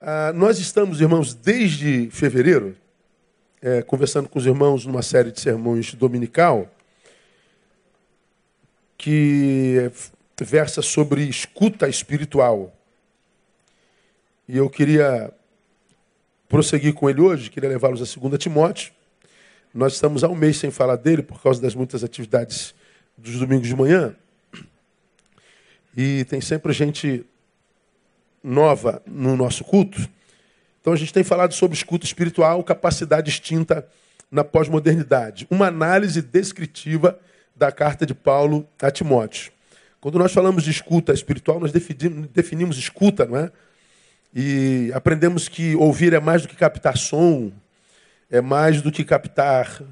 Ah, nós estamos, irmãos, desde fevereiro, é, conversando com os irmãos numa série de sermões dominical, que versa sobre escuta espiritual. E eu queria prosseguir com ele hoje, queria levá-los a 2 Timóteo. Nós estamos há um mês sem falar dele por causa das muitas atividades dos domingos de manhã. E tem sempre gente nova no nosso culto. Então a gente tem falado sobre escuta espiritual, capacidade extinta na pós-modernidade. Uma análise descritiva da carta de Paulo a Timóteo. Quando nós falamos de escuta espiritual, nós definimos, escuta, não é? E aprendemos que ouvir é mais do que captar som, é mais do que captar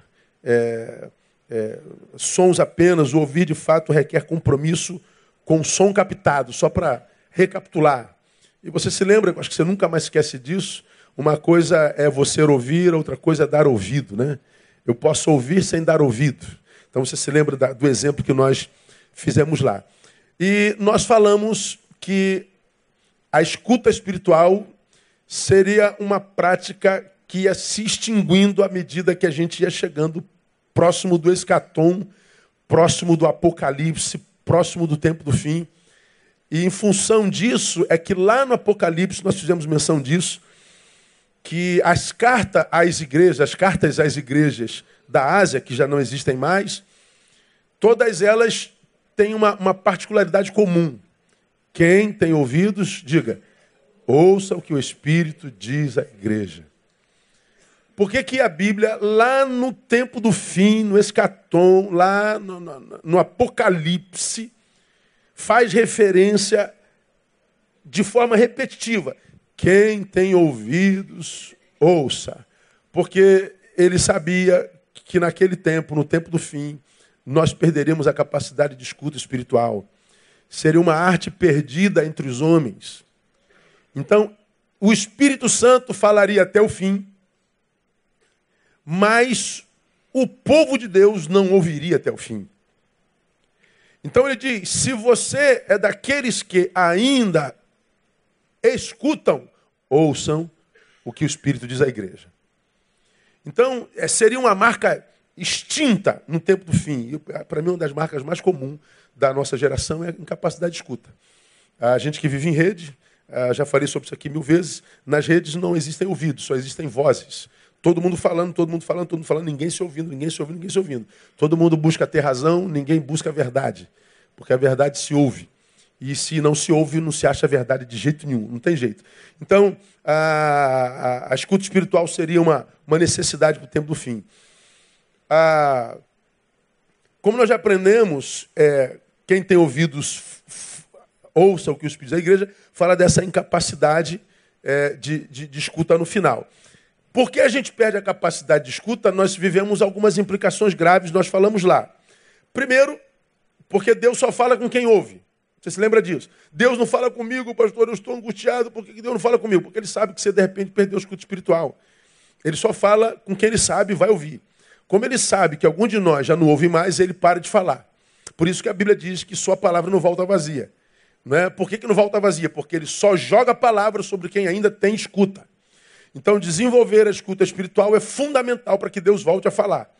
é, é, sons apenas. O ouvir, de fato, requer compromisso com o som captado. Só para recapitular. E você se lembra, acho que você nunca mais esquece disso. Uma coisa é você ouvir, outra coisa é dar ouvido, né? Eu posso ouvir sem dar ouvido. Então você se lembra do exemplo que nós fizemos lá. E nós falamos que a escuta espiritual seria uma prática que ia se extinguindo à medida que a gente ia chegando próximo do escatom, próximo do apocalipse, próximo do tempo do fim. E em função disso, é que lá no Apocalipse, nós fizemos menção disso, que as cartas às igrejas, as cartas às igrejas da Ásia, que já não existem mais, todas elas têm uma, uma particularidade comum. Quem tem ouvidos, diga, ouça o que o Espírito diz à igreja. Por que, que a Bíblia, lá no tempo do fim, no escatom, lá no, no, no Apocalipse, faz referência de forma repetitiva. Quem tem ouvidos, ouça. Porque ele sabia que naquele tempo, no tempo do fim, nós perderíamos a capacidade de escuta espiritual. Seria uma arte perdida entre os homens. Então, o Espírito Santo falaria até o fim, mas o povo de Deus não ouviria até o fim. Então ele diz: se você é daqueles que ainda escutam, ouçam o que o Espírito diz à igreja. Então, é, seria uma marca extinta no tempo do fim. Para mim, uma das marcas mais comuns da nossa geração é a incapacidade de escuta. A gente que vive em rede, já falei sobre isso aqui mil vezes, nas redes não existem ouvidos, só existem vozes. Todo mundo falando, todo mundo falando, todo mundo falando, ninguém se ouvindo, ninguém se ouvindo, ninguém se ouvindo. Todo mundo busca ter razão, ninguém busca a verdade. Porque a verdade se ouve. E se não se ouve, não se acha verdade de jeito nenhum, não tem jeito. Então, a, a, a escuta espiritual seria uma, uma necessidade para o tempo do fim. A, como nós já aprendemos, é, quem tem ouvidos, ouça o que os Espírito da igreja, fala dessa incapacidade é, de, de, de escuta no final. Por que a gente perde a capacidade de escuta? Nós vivemos algumas implicações graves, nós falamos lá. Primeiro, porque Deus só fala com quem ouve. Você se lembra disso? Deus não fala comigo, pastor, eu estou angustiado. Por que Deus não fala comigo? Porque ele sabe que você de repente perdeu o escuta espiritual. Ele só fala com quem ele sabe e vai ouvir. Como ele sabe que algum de nós já não ouve mais, ele para de falar. Por isso que a Bíblia diz que sua palavra não volta vazia. Não é? Por que, que não volta vazia? Porque ele só joga a palavra sobre quem ainda tem escuta. Então, desenvolver a escuta espiritual é fundamental para que Deus volte a falar.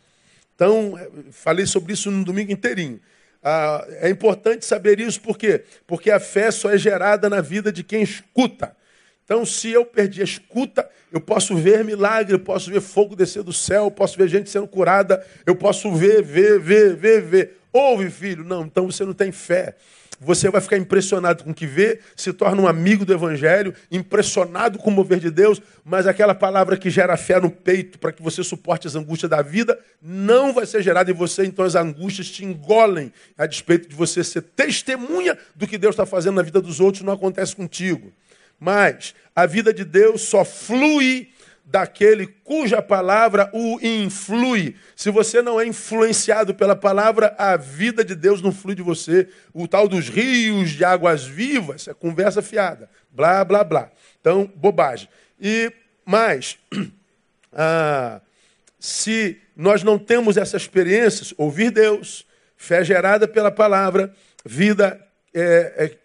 Então, é, falei sobre isso no domingo inteirinho. Ah, é importante saber isso por quê? Porque a fé só é gerada na vida de quem escuta. Então, se eu perdi a escuta, eu posso ver milagre, eu posso ver fogo descer do céu, eu posso ver gente sendo curada, eu posso ver, ver, ver, ver, ver. Ouve, filho. Não, então você não tem fé. Você vai ficar impressionado com o que vê, se torna um amigo do Evangelho, impressionado com o mover de Deus, mas aquela palavra que gera fé no peito para que você suporte as angústias da vida, não vai ser gerada em você, então as angústias te engolem, a despeito de você ser testemunha do que Deus está fazendo na vida dos outros, não acontece contigo. Mas a vida de Deus só flui daquele cuja palavra o influi. Se você não é influenciado pela palavra, a vida de Deus não flui de você. O tal dos rios de águas vivas é conversa fiada. Blá, blá, blá. Então, bobagem. E mais, ah, se nós não temos essas experiências, ouvir Deus, fé gerada pela palavra, vida é,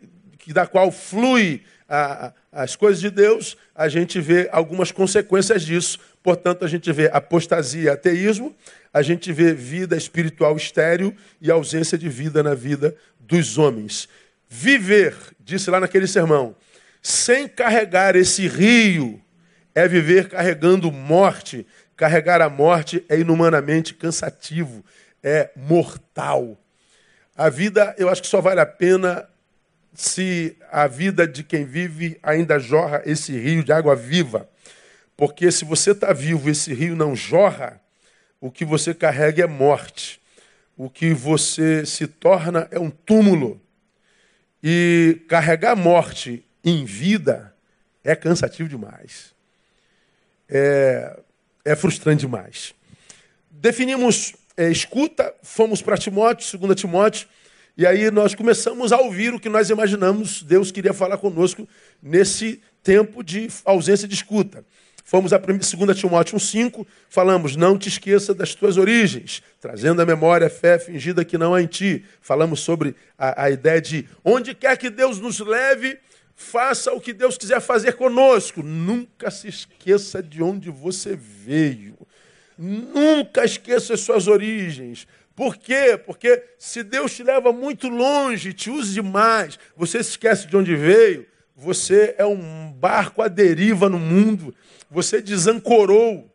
é, da qual flui a, as coisas de Deus, a gente vê algumas consequências disso. Portanto, a gente vê apostasia, ateísmo, a gente vê vida espiritual estéril e ausência de vida na vida dos homens. Viver, disse lá naquele sermão, sem carregar esse rio, é viver carregando morte. Carregar a morte é inumanamente cansativo, é mortal. A vida, eu acho que só vale a pena se a vida de quem vive ainda jorra esse rio de água viva. Porque se você está vivo esse rio não jorra, o que você carrega é morte. O que você se torna é um túmulo. E carregar morte em vida é cansativo demais. É, é frustrante demais. Definimos é, escuta, fomos para Timóteo, 2 Timóteo, e aí nós começamos a ouvir o que nós imaginamos Deus queria falar conosco nesse tempo de ausência de escuta. Fomos a 2 Timóteo 1,5, falamos, não te esqueça das tuas origens, trazendo à memória a fé fingida que não há em ti. Falamos sobre a, a ideia de onde quer que Deus nos leve, faça o que Deus quiser fazer conosco. Nunca se esqueça de onde você veio. Nunca esqueça as suas origens. Por quê? Porque se Deus te leva muito longe, te usa demais, você se esquece de onde veio, você é um barco à deriva no mundo, você desancorou,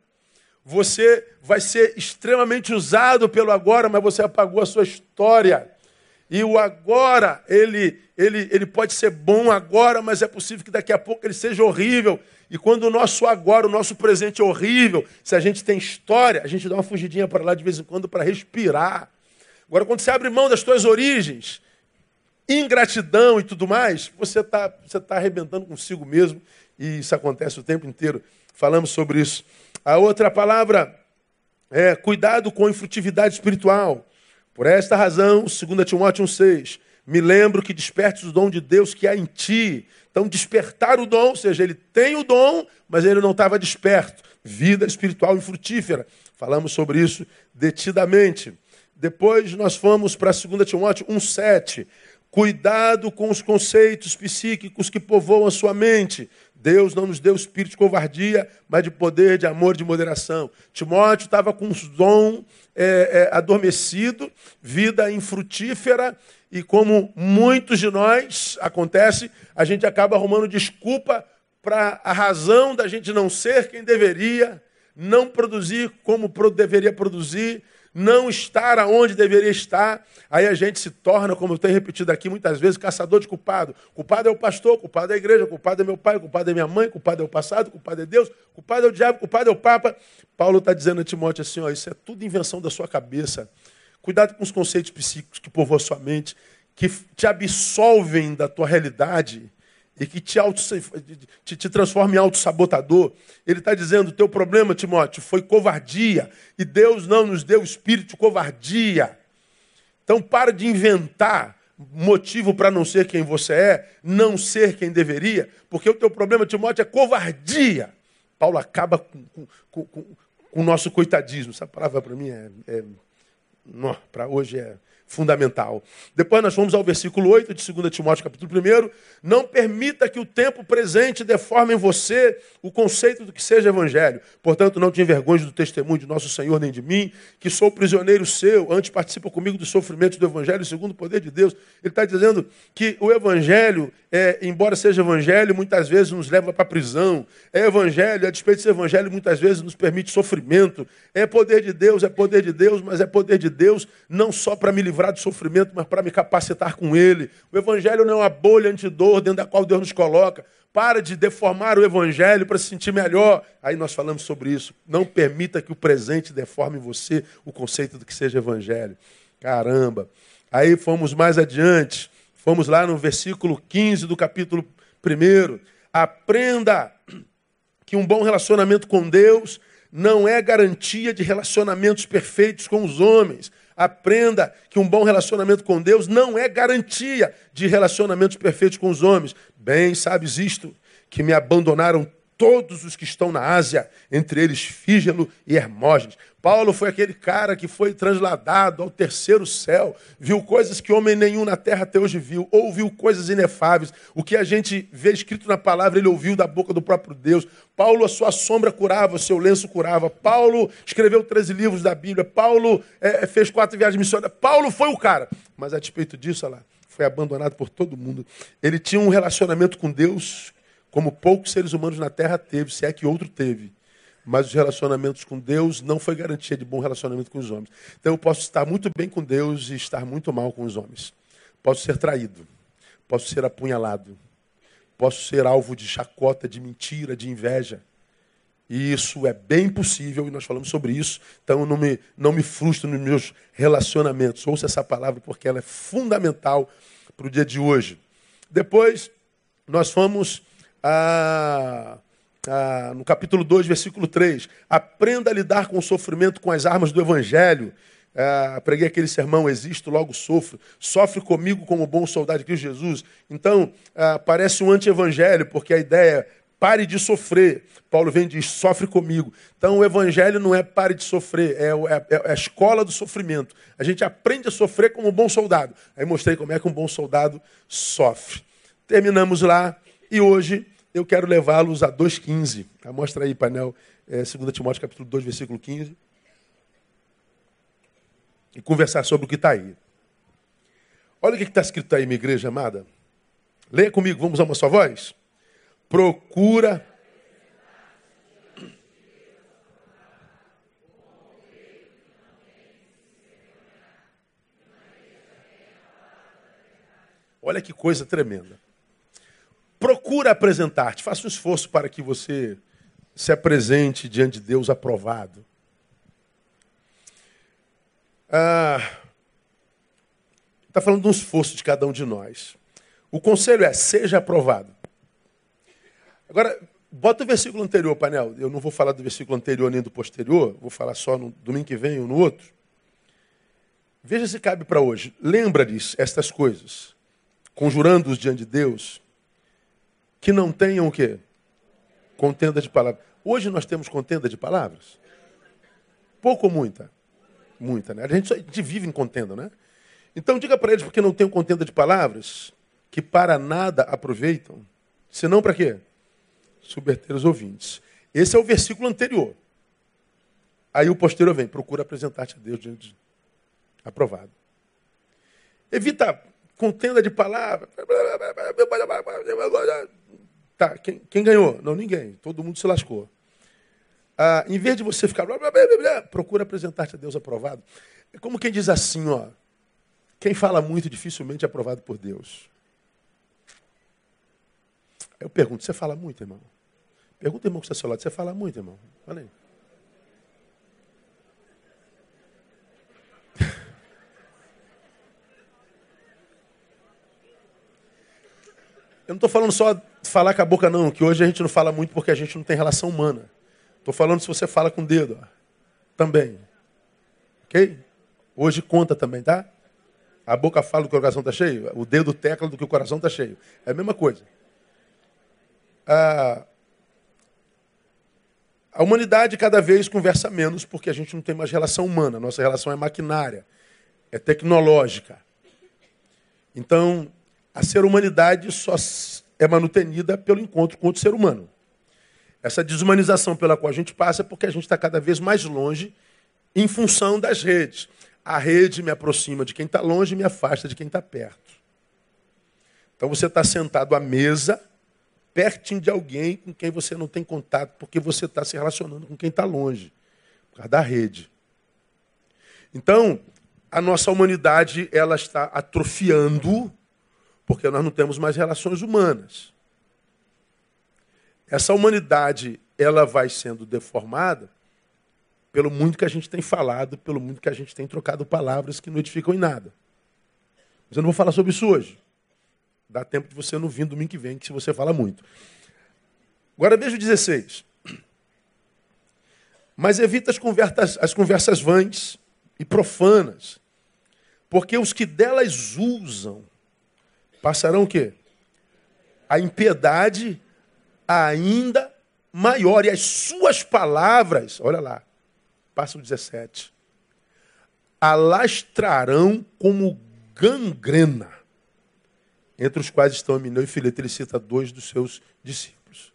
você vai ser extremamente usado pelo agora, mas você apagou a sua história. E o agora, ele, ele, ele pode ser bom agora, mas é possível que daqui a pouco ele seja horrível. E quando o nosso agora, o nosso presente é horrível, se a gente tem história, a gente dá uma fugidinha para lá de vez em quando para respirar. Agora, quando você abre mão das suas origens, ingratidão e tudo mais, você está você tá arrebentando consigo mesmo. E isso acontece o tempo inteiro. Falamos sobre isso. A outra palavra é cuidado com a infrutividade espiritual. Por esta razão, 2 Timóteo 1,6, me lembro que despertes o dom de Deus que há em ti. Então, despertar o dom, ou seja, ele tem o dom, mas ele não estava desperto. Vida espiritual e frutífera. Falamos sobre isso detidamente. Depois nós fomos para 2 Timóteo 1,7. Cuidado com os conceitos psíquicos que povoam a sua mente. Deus não nos deu espírito de covardia, mas de poder, de amor, de moderação. Timóteo estava com os dom é, é, adormecido, vida infrutífera, e como muitos de nós acontece, a gente acaba arrumando desculpa para a razão da gente não ser quem deveria, não produzir como deveria produzir, não estar aonde deveria estar, aí a gente se torna, como eu tenho repetido aqui muitas vezes, caçador de culpado. Culpado é o pastor, culpado é a igreja, culpado é meu pai, culpado é minha mãe, culpado é o passado, culpado é Deus, culpado é o diabo, culpado é o Papa. Paulo está dizendo a Timóteo assim: ó, isso é tudo invenção da sua cabeça. Cuidado com os conceitos psíquicos que povoam a sua mente, que te absolvem da tua realidade e que te, auto, te, te transforma em autossabotador. Ele está dizendo: teu problema, Timóteo, foi covardia. E Deus não nos deu espírito de covardia. Então, para de inventar motivo para não ser quem você é, não ser quem deveria, porque o teu problema, Timóteo, é covardia. Paulo acaba com, com, com, com o nosso coitadismo. Essa palavra para mim é, é para hoje é fundamental. Depois nós vamos ao versículo 8 de 2 Timóteo, capítulo 1. Não permita que o tempo presente deforme em você o conceito do que seja evangelho. Portanto, não te envergonhe do testemunho de nosso Senhor nem de mim, que sou prisioneiro seu, antes participa comigo dos sofrimentos do evangelho segundo o poder de Deus. Ele está dizendo que o evangelho, é, embora seja evangelho, muitas vezes nos leva para a prisão. É evangelho, a despeito de ser evangelho, muitas vezes nos permite sofrimento. É poder de Deus, é poder de Deus, mas é poder de Deus não só para me livrar livrar do sofrimento, mas para me capacitar com ele. O evangelho não é uma bolha antidor dentro da qual Deus nos coloca. Para de deformar o evangelho para se sentir melhor. Aí nós falamos sobre isso. Não permita que o presente deforme você o conceito do que seja evangelho. Caramba. Aí fomos mais adiante. Fomos lá no versículo 15 do capítulo 1. Aprenda que um bom relacionamento com Deus não é garantia de relacionamentos perfeitos com os homens. Aprenda que um bom relacionamento com Deus não é garantia de relacionamentos perfeitos com os homens. Bem, sabes isto, que me abandonaram todos os que estão na Ásia, entre eles Fígelo e Hermógenes. Paulo foi aquele cara que foi transladado ao terceiro céu, viu coisas que homem nenhum na terra até hoje viu, ouviu coisas inefáveis. O que a gente vê escrito na palavra, ele ouviu da boca do próprio Deus. Paulo, a sua sombra curava, o seu lenço curava. Paulo escreveu 13 livros da Bíblia. Paulo é, fez quatro viagens missionárias. Paulo foi o cara. Mas a despeito disso, olha lá, foi abandonado por todo mundo. Ele tinha um relacionamento com Deus como poucos seres humanos na Terra teve, se é que outro teve. Mas os relacionamentos com Deus não foi garantia de bom relacionamento com os homens. Então eu posso estar muito bem com Deus e estar muito mal com os homens. Posso ser traído, posso ser apunhalado, posso ser alvo de chacota, de mentira, de inveja. E isso é bem possível e nós falamos sobre isso. Então não me, não me frustro nos meus relacionamentos. Ouça essa palavra porque ela é fundamental para o dia de hoje. Depois, nós fomos no capítulo 2, versículo 3. Aprenda a lidar com o sofrimento com as armas do Evangelho. Ah, preguei aquele sermão, existo, logo sofro. Sofre comigo como bom soldado de Cristo Jesus. Então, ah, parece um anti-evangelho, porque a ideia é pare de sofrer. Paulo vem e diz, sofre comigo. Então, o evangelho não é pare de sofrer, é, é, é a escola do sofrimento. A gente aprende a sofrer como um bom soldado. Aí mostrei como é que um bom soldado sofre. Terminamos lá e hoje eu quero levá-los a 2,15. Tá, mostra aí, painel, é, 2 Timóteo capítulo 2, versículo 15. E conversar sobre o que está aí. Olha o que está escrito aí, minha igreja amada. Leia comigo, vamos a uma só voz? Procura. Olha que coisa tremenda. Procura apresentar-te. Faça um esforço para que você se apresente diante de Deus aprovado. Está ah, falando de um esforço de cada um de nós. O conselho é: seja aprovado. Agora, bota o versículo anterior, painel. Eu não vou falar do versículo anterior nem do posterior, vou falar só no domingo que vem ou no outro. Veja se cabe para hoje. Lembra-lhes estas coisas, conjurando-os diante de Deus que não tenham o quê? Contenda de palavras. Hoje nós temos contenda de palavras? Pouco ou muita? Muita, né? A gente, a gente vive em contenda, né? Então diga para eles, porque não tem contenda de palavras, que para nada aproveitam, senão para quê? Subverter os ouvintes. Esse é o versículo anterior. Aí o posterior vem, procura apresentar-te a Deus diante de... aprovado. Evita contenda de palavras. Tá, quem, quem ganhou? Não, ninguém. Todo mundo se lascou. Ah, em vez de você ficar, blá, blá, blá, procura apresentar-te a Deus aprovado. É como quem diz assim, ó. Quem fala muito dificilmente é aprovado por Deus. Eu pergunto, você fala muito, irmão? Pergunta, irmão, que está seu lado, você fala muito, irmão? Fala aí. Eu não estou falando só falar com a boca, não, que hoje a gente não fala muito porque a gente não tem relação humana. Estou falando se você fala com o dedo. Ó. Também. Ok? Hoje conta também, tá? A boca fala do que o coração está cheio, o dedo tecla do que o coração está cheio. É a mesma coisa. A, a humanidade cada vez conversa menos porque a gente não tem mais relação humana. Nossa relação é maquinária, é tecnológica. Então, a ser humanidade só é manutenida pelo encontro com outro ser humano. Essa desumanização pela qual a gente passa é porque a gente está cada vez mais longe em função das redes. A rede me aproxima de quem está longe e me afasta de quem está perto. Então você está sentado à mesa, pertinho de alguém com quem você não tem contato, porque você está se relacionando com quem está longe, por causa da rede. Então, a nossa humanidade ela está atrofiando porque nós não temos mais relações humanas. Essa humanidade, ela vai sendo deformada pelo muito que a gente tem falado, pelo muito que a gente tem trocado palavras que não edificam em nada. Mas eu não vou falar sobre isso hoje. Dá tempo de você não vir domingo que vem, que se você fala muito. Agora veja o 16. Mas evita as conversas, as conversas vãs e profanas, porque os que delas usam passarão o quê? A impiedade ainda maior. E as suas palavras, olha lá, passo 17, alastrarão como gangrena, entre os quais estão Amineu e Fileto. Ele cita dois dos seus discípulos.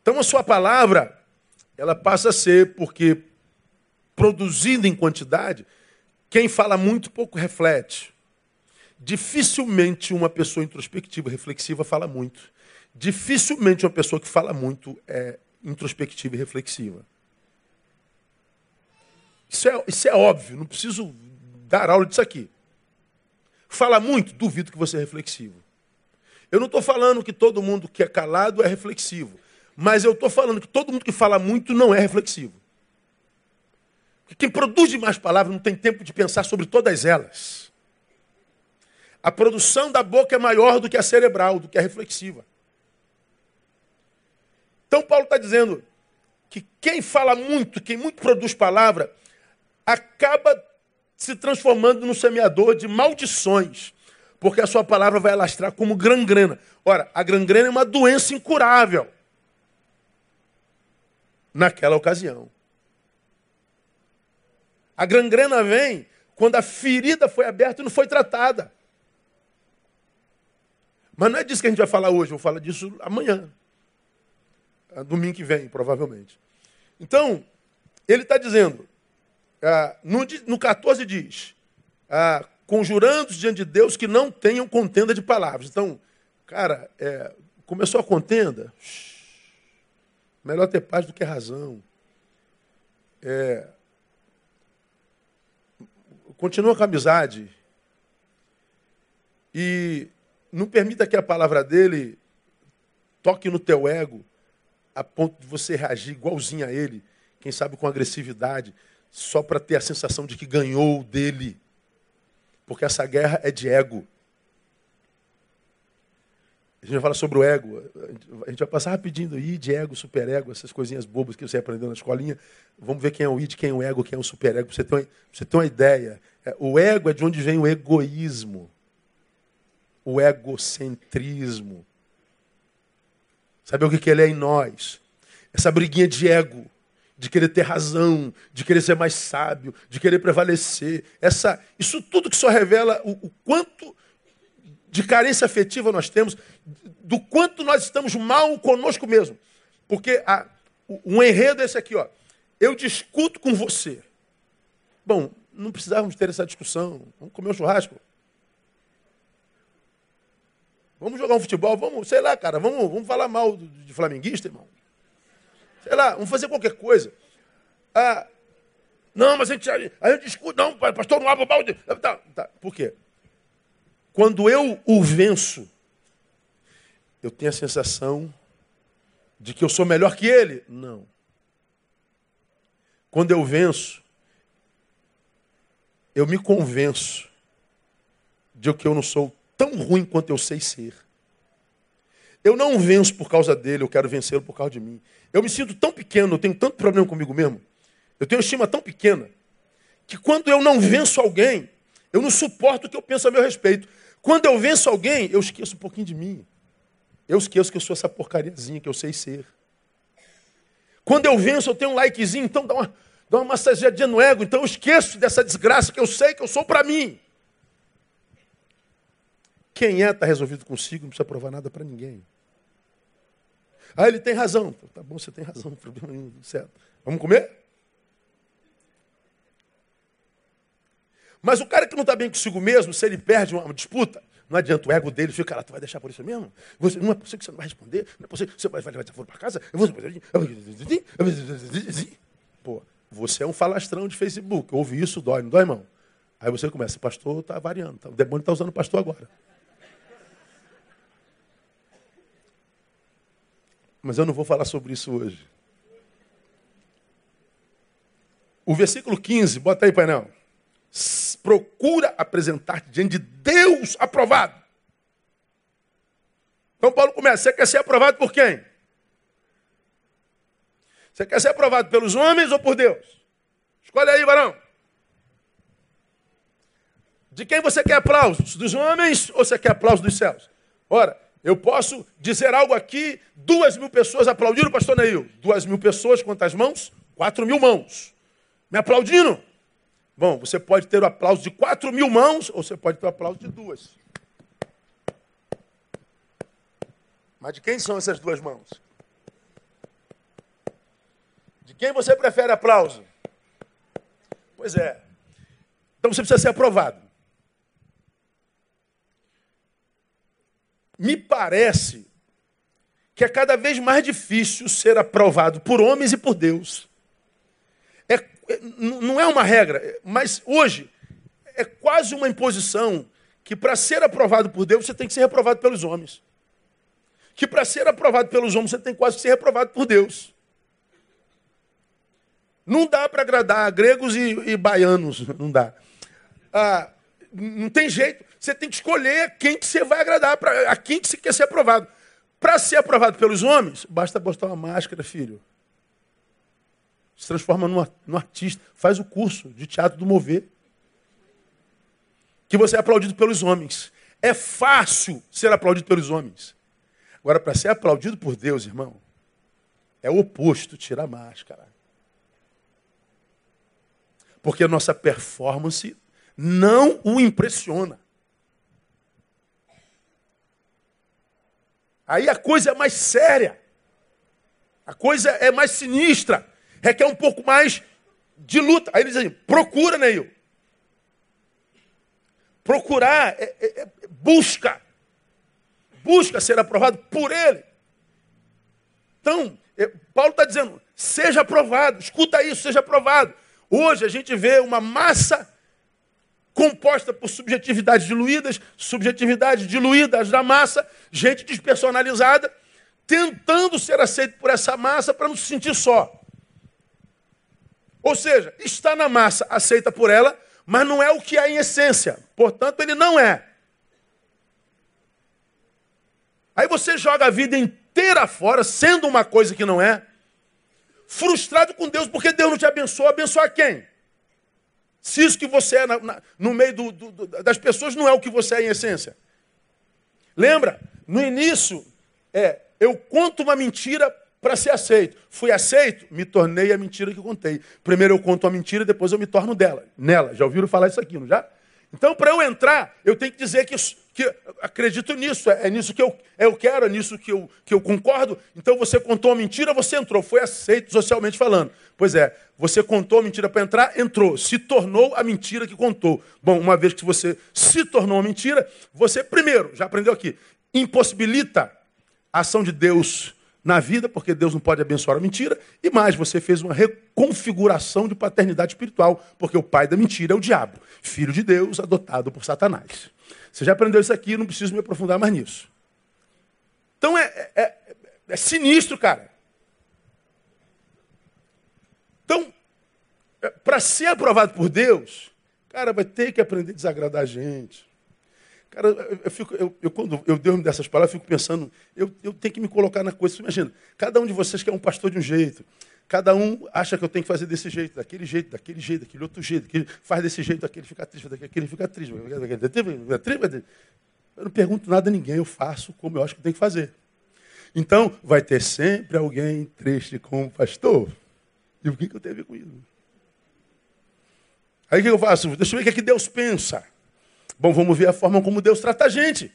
Então a sua palavra, ela passa a ser, porque produzindo em quantidade, quem fala muito pouco reflete. Dificilmente uma pessoa introspectiva, reflexiva, fala muito. Dificilmente uma pessoa que fala muito é introspectiva e reflexiva. Isso é, isso é óbvio, não preciso dar aula disso aqui. Fala muito, duvido que você é reflexivo. Eu não estou falando que todo mundo que é calado é reflexivo. Mas eu estou falando que todo mundo que fala muito não é reflexivo. Porque quem produz demais palavras não tem tempo de pensar sobre todas elas. A produção da boca é maior do que a cerebral, do que a reflexiva. Então Paulo está dizendo que quem fala muito, quem muito produz palavra, acaba se transformando no semeador de maldições, porque a sua palavra vai alastrar como gangrena. Ora, a gangrena é uma doença incurável naquela ocasião. A gangrena vem quando a ferida foi aberta e não foi tratada. Mas não é disso que a gente vai falar hoje, eu vou falar disso amanhã. Ah, domingo que vem, provavelmente. Então, ele está dizendo, ah, no, no 14 diz, ah, conjurando diante de Deus que não tenham contenda de palavras. Então, cara, é, começou a contenda, melhor ter paz do que razão. É, continua com a amizade. E não permita que a palavra dele toque no teu ego a ponto de você reagir igualzinho a ele, quem sabe com agressividade, só para ter a sensação de que ganhou dele. Porque essa guerra é de ego. A gente vai falar sobre o ego. A gente vai passar rapidinho aí de ego, superego, essas coisinhas bobas que você aprendeu na escolinha. Vamos ver quem é o id, quem é o ego, quem é o superego, para você ter uma, você ter uma ideia. É, o ego é de onde vem o egoísmo o egocentrismo. Sabe o que, que ele é em nós? Essa briguinha de ego, de querer ter razão, de querer ser mais sábio, de querer prevalecer. Essa, isso tudo que só revela o, o quanto de carência afetiva nós temos, do quanto nós estamos mal conosco mesmo. Porque a, um enredo é esse aqui, ó. Eu discuto com você. Bom, não precisávamos ter essa discussão. Vamos comer um churrasco. Vamos jogar um futebol, vamos, sei lá, cara, vamos, vamos falar mal de flamenguista, irmão. Sei lá, vamos fazer qualquer coisa. Ah, não, mas a gente, a gente discute, não, pastor, não abre o balde. Tá, tá. Por quê? Quando eu o venço, eu tenho a sensação de que eu sou melhor que ele. Não. Quando eu venço, eu me convenço de que eu não sou tão ruim quanto eu sei ser. Eu não venço por causa dele, eu quero vencê-lo por causa de mim. Eu me sinto tão pequeno, eu tenho tanto problema comigo mesmo. Eu tenho estima tão pequena que quando eu não venço alguém, eu não suporto o que eu penso a meu respeito. Quando eu venço alguém, eu esqueço um pouquinho de mim. Eu esqueço que eu sou essa porcariazinha que eu sei ser. Quando eu venço, eu tenho um likezinho, então dá uma, dá uma massageadinha no ego, então eu esqueço dessa desgraça que eu sei que eu sou para mim. Quem é está resolvido consigo, não precisa provar nada para ninguém. Ah, ele tem razão. Tá bom, você tem razão, problema nenhum, certo. Vamos comer? Mas o cara que não está bem consigo mesmo, se ele perde uma disputa, não adianta o ego dele, fica lá, tu vai deixar por isso mesmo? Você, não é possível que você não vai responder, não é possível que você vai levar desaforo para casa. Pô, você é um falastrão de Facebook, ouve isso, dói, não dói, irmão? Aí você começa, pastor está variando, tá, o demônio está usando o pastor agora. Mas eu não vou falar sobre isso hoje. O versículo 15, bota aí, painel. Procura apresentar-te diante de Deus aprovado. Então Paulo começa, você quer ser aprovado por quem? Você quer ser aprovado pelos homens ou por Deus? Escolhe aí, varão. De quem você quer aplausos? Dos homens ou você quer aplausos dos céus? Ora, Eu posso dizer algo aqui, duas mil pessoas aplaudindo, pastor Neil. Duas mil pessoas, quantas mãos? Quatro mil mãos. Me aplaudindo? Bom, você pode ter o aplauso de quatro mil mãos, ou você pode ter o aplauso de duas. Mas de quem são essas duas mãos? De quem você prefere aplauso? Pois é. Então você precisa ser aprovado. Me parece que é cada vez mais difícil ser aprovado por homens e por Deus. É, é não é uma regra, mas hoje é quase uma imposição que para ser aprovado por Deus você tem que ser reprovado pelos homens. Que para ser aprovado pelos homens você tem quase que ser reprovado por Deus. Não dá para agradar gregos e, e, baianos, não dá. Ah, não tem jeito. Você tem que escolher quem que você vai agradar, pra, a quem que você quer ser aprovado. Para ser aprovado pelos homens, basta botar uma máscara, filho. Se transforma num, num artista. Faz o curso de teatro do mover. Que você é aplaudido pelos homens. É fácil ser aplaudido pelos homens. Agora, para ser aplaudido por Deus, irmão, é o oposto, tirar a máscara. Porque a nossa performance não o impressiona. Aí a coisa é mais séria. A coisa é mais sinistra. Requer um pouco mais de luta. Aí ele diz assim, procura, Neil. Procurar é, é, é, busca. Busca ser aprovado por ele. Então, é, Paulo está dizendo, seja aprovado. Escuta isso, seja aprovado. Hoje a gente vê uma massa composta por subjetividades diluídas, subjetividades diluídas da massa, gente despersonalizada, tentando ser aceito por essa massa para não se sentir só. Ou seja, está na massa, aceita por ela, mas não é o que é em essência. Portanto, ele não é. Aí você joga a vida inteira fora, sendo uma coisa que não é, frustrado com Deus, porque Deus não te abençoou, abençoa quem? Se isso que você é na, na, no meio do, do, das pessoas não é o que você é em essência. Lembra? No início, é, eu conto uma mentira para ser aceito. Fui aceito, me tornei a mentira que contei. Primeiro eu conto a mentira, depois eu me torno dela, nela. Já ouviram falar isso aqui, não já? Então, para eu entrar, eu tenho que dizer que, que acredito nisso, é, é, nisso que eu, eu quero, é nisso que eu, que eu concordo. Então, você contou a mentira, você entrou, foi aceito socialmente falando. Pois é, você contou a mentira para entrar, entrou, se tornou a mentira que contou. Bom, uma vez que você se tornou uma mentira, você, primeiro, já aprendeu aqui, impossibilita a ação de Deus na vida, porque Deus não pode abençoar a mentira, e mais, você fez uma reconfiguração de paternidade espiritual, porque o pai da mentira é o diabo, filho de Deus, adotado por Satanás. Você já aprendeu isso aqui, não preciso me aprofundar mais nisso. Então é, é, é, é sinistro, cara. Então, é, para ser aprovado por Deus, cara, vai ter que aprender a desagradar a gente. Cara, eu, fico, eu, eu, quando eu Deus me dessas palavras, eu fico pensando, eu, eu tenho que me colocar na coisa. Você imagina, cada um de vocês quer um pastor de um jeito. Cada um acha que eu tenho que fazer desse jeito, daquele jeito, daquele jeito, daquele outro jeito. Daquele, faz desse jeito, aquele fica triste, daquele fica triste. Eu não pergunto nada a ninguém, eu faço como eu acho que tem que fazer. Então, vai ter sempre alguém triste com o pastor. E o que, que eu tenho a ver com isso? Aí o que eu faço? Deixa eu ver o que, é que Deus pensa. Bom, vamos ver a forma como Deus trata a gente.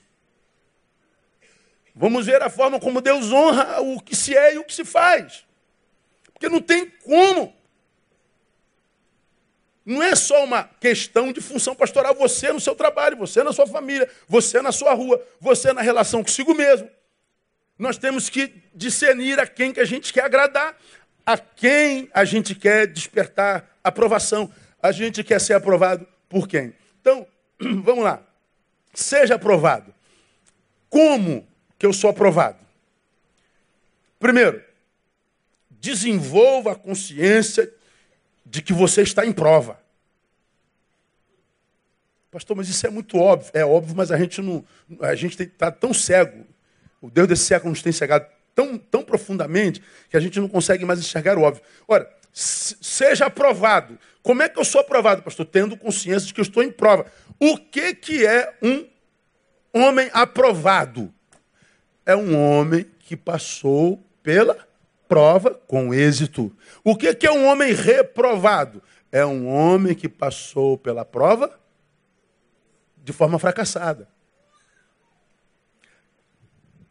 Vamos ver a forma como Deus honra o que se é e o que se faz. Porque não tem como. Não é só uma questão de função pastoral. Você no seu trabalho, você na sua família, você na sua rua, você na relação consigo mesmo. Nós temos que discernir a quem que a gente quer agradar, a quem a gente quer despertar aprovação, a gente quer ser aprovado por quem. Então, Vamos lá. Seja aprovado. Como que eu sou aprovado? Primeiro, desenvolva a consciência de que você está em prova. Pastor, mas isso é muito óbvio. É óbvio, mas a gente não, a gente está tão cego. O Deus desse século nos tem cegado tão, tão profundamente que a gente não consegue mais enxergar o óbvio. Ora, seja aprovado. Como é que eu sou aprovado, pastor? Tendo consciência de que eu estou em prova. O que, que é um homem aprovado? é um homem que passou pela prova com êxito. O que é um homem reprovado? É um homem que passou pela prova de forma fracassada.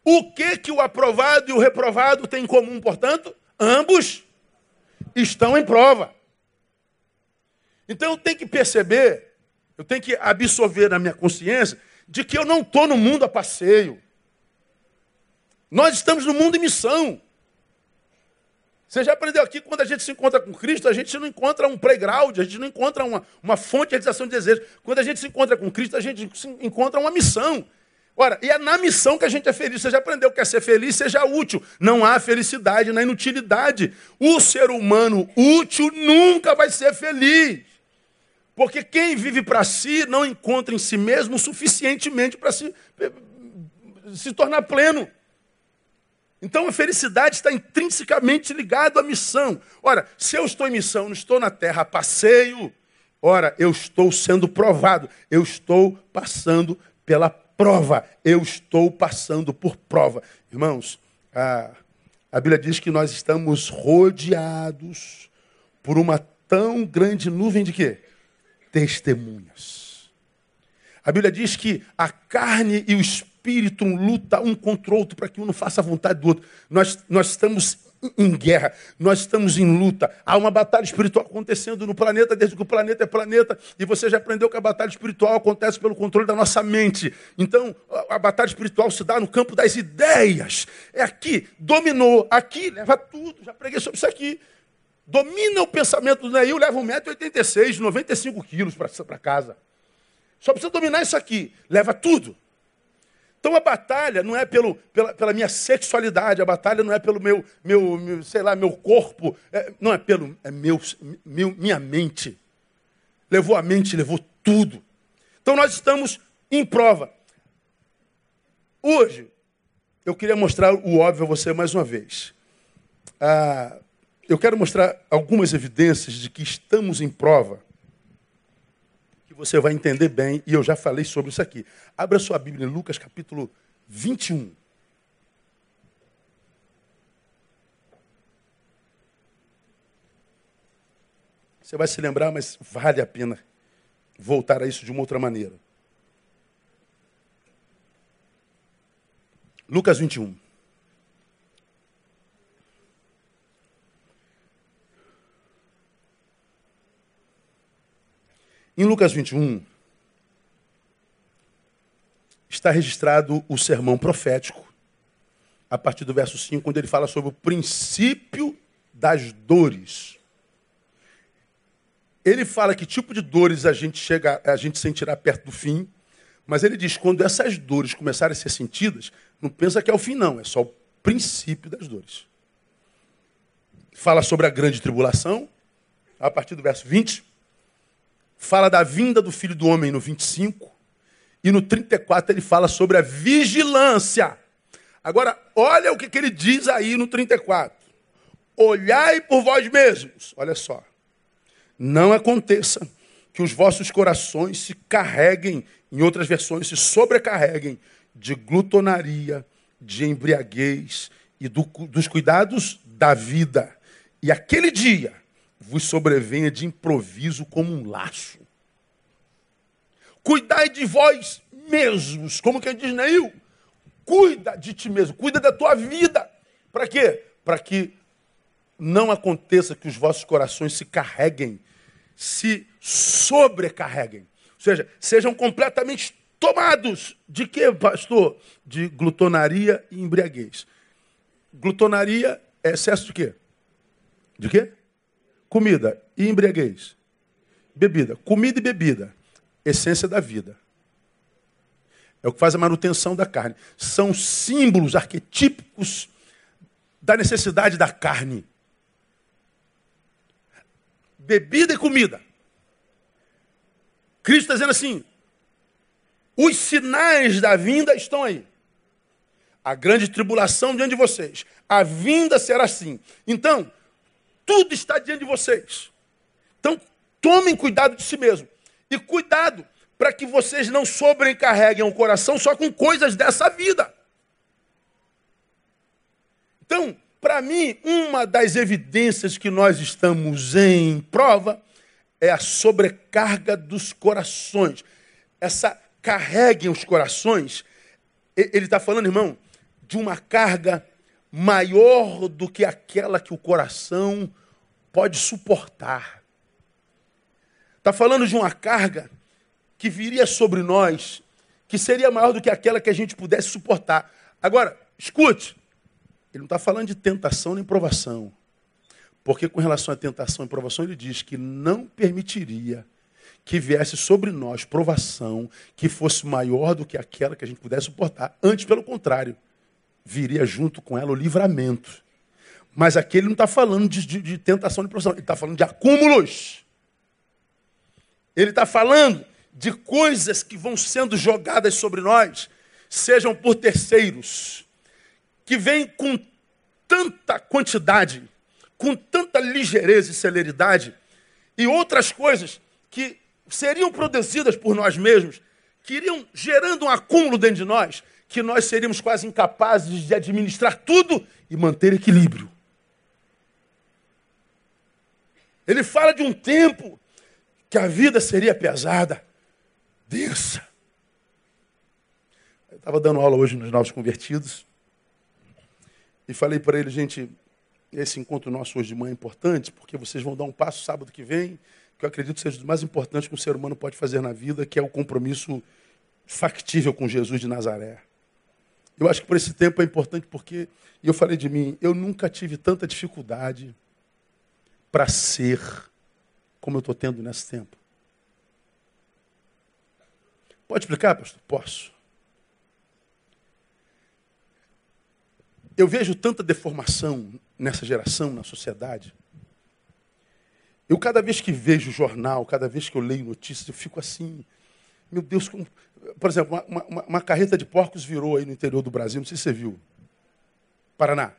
O que que o aprovado e o reprovado têm em comum, portanto? Ambos estão em prova. Então eu tenho que perceber, eu tenho que absorver na minha consciência de que eu não estou no mundo a passeio. Nós estamos no mundo em missão. Você já aprendeu aqui que quando a gente se encontra com Cristo, a gente não encontra um playground, a gente não encontra uma, uma fonte de realização de desejo. Quando a gente se encontra com Cristo, a gente encontra uma missão. Ora, e é na missão que a gente é feliz. Você já aprendeu que é ser feliz, seja útil. Não há felicidade na inutilidade. O ser humano útil nunca vai ser feliz. Porque quem vive para si não encontra em si mesmo suficientemente para se, se tornar pleno. Então a felicidade está intrinsecamente ligada à missão. Ora, se eu estou em missão, não estou na terra a passeio, ora, eu estou sendo provado, eu estou passando pela prova, eu estou passando por prova. Irmãos, a, a Bíblia diz que nós estamos rodeados por uma tão grande nuvem de quê? Testemunhas. A Bíblia diz que a carne e o espírito luta um contra o outro para que um não faça a vontade do outro. Nós, nós estamos em guerra, nós estamos em luta. Há uma batalha espiritual acontecendo no planeta desde que o planeta é planeta, e você já aprendeu que a batalha espiritual acontece pelo controle da nossa mente. Então, a batalha espiritual se dá no campo das ideias. É aqui, dominou, aqui, leva tudo. Já preguei sobre isso aqui. Domina o pensamento do Neil, leva 1,86m, 95 quilos para casa. Só precisa dominar isso aqui, leva tudo. Então a batalha não é pelo, pela, pela, minha sexualidade, a batalha não é pelo meu, meu, meu sei lá, meu corpo, é, não é pelo é meu, meu, minha mente. Levou a mente, levou tudo. Então nós estamos em prova. Hoje, eu queria mostrar o óbvio a você mais uma vez. Ah, eu quero mostrar algumas evidências de que estamos em prova você vai entender bem, e eu já falei sobre isso aqui. Abra sua Bíblia em Lucas capítulo 21. Você vai se lembrar, mas vale a pena voltar a isso de uma outra maneira. Lucas 21. Em Lucas 21, está registrado o sermão profético, a partir do verso 5, quando ele fala sobre o princípio das dores. Ele fala que tipo de dores a gente chega, a gente sentirá perto do fim, mas ele diz quando essas dores começarem a ser sentidas, não pensa que é o fim não, é só o princípio das dores. Fala sobre a grande tribulação, a partir do verso 20 fala da vinda do filho do homem no 25, e no 34 ele fala sobre a vigilância. Agora, olha o que, que ele diz aí no 34. Olhai por vós mesmos. Olha só. Não aconteça que os vossos corações se carreguem, em outras versões, se sobrecarreguem de glutonaria, de embriaguez e do, dos cuidados da vida. E aquele dia vos sobrevenha de improviso como um laço. Cuidai de vós mesmos, como quem diz Neil. Cuida de ti mesmo, cuida da tua vida. Para quê? Para que não aconteça que os vossos corações se carreguem, se sobrecarreguem. Ou seja, sejam completamente tomados de quê, pastor? De glutonaria e embriaguez. Glutonaria é excesso de quê? De quê? Comida e embriaguez. Bebida. Comida e bebida. Essência da vida. É o que faz a manutenção da carne. São símbolos arquetípicos da necessidade da carne. Bebida e comida. Cristo está dizendo assim: os sinais da vinda estão aí. A grande tribulação diante de vocês. A vinda será assim. Então, tudo está diante de vocês. Então, tomem cuidado de si mesmo. E cuidado para que vocês não sobrecarreguem o coração só com coisas dessa vida. Então, para mim, uma das evidências que nós estamos em prova é a sobrecarga dos corações. Essa carreguem os corações, ele está falando, irmão, de uma carga maior do que aquela que o coração pode suportar. Está falando de uma carga que viria sobre nós, que seria maior do que aquela que a gente pudesse suportar. Agora, escute, ele não está falando de tentação nem provação. Porque com relação à tentação e provação, ele diz que não permitiria que viesse sobre nós provação que fosse maior do que aquela que a gente pudesse suportar. Antes, pelo contrário, viria junto com ela o livramento. Mas aqui ele não está falando de, de, de, tentação e provação, ele está falando de acúmulos. Ele está falando de coisas que vão sendo jogadas sobre nós, sejam por terceiros, que vêm com tanta quantidade com tanta ligeireza e celeridade, e outras coisas que seriam produzidas por nós mesmos, que iriam gerando um acúmulo dentro de nós, que nós seríamos quase incapazes de administrar tudo e manter equilíbrio. Ele fala de um tempo que a vida seria pesada, densa. Eu estava dando aula hoje nos Novos Convertidos e falei para ele, gente, esse encontro nosso hoje de manhã é importante, porque vocês vão dar um passo sábado que vem, que eu acredito seja o mais importante que um ser humano pode fazer na vida, que é o compromisso factível com Jesus de Nazaré. Eu acho que por esse tempo é importante porque, e eu falei de mim, eu nunca tive tanta dificuldade para ser como eu estou tendo nesse tempo. Pode explicar, pastor? Posso. Eu vejo tanta deformação nessa geração, na sociedade. Eu, cada vez que vejo jornal, cada vez que eu leio notícias, eu fico assim, meu Deus, como... por exemplo, uma, uma, uma, carreta de porcos virou aí no interior do Brasil, não sei se você viu. Paraná.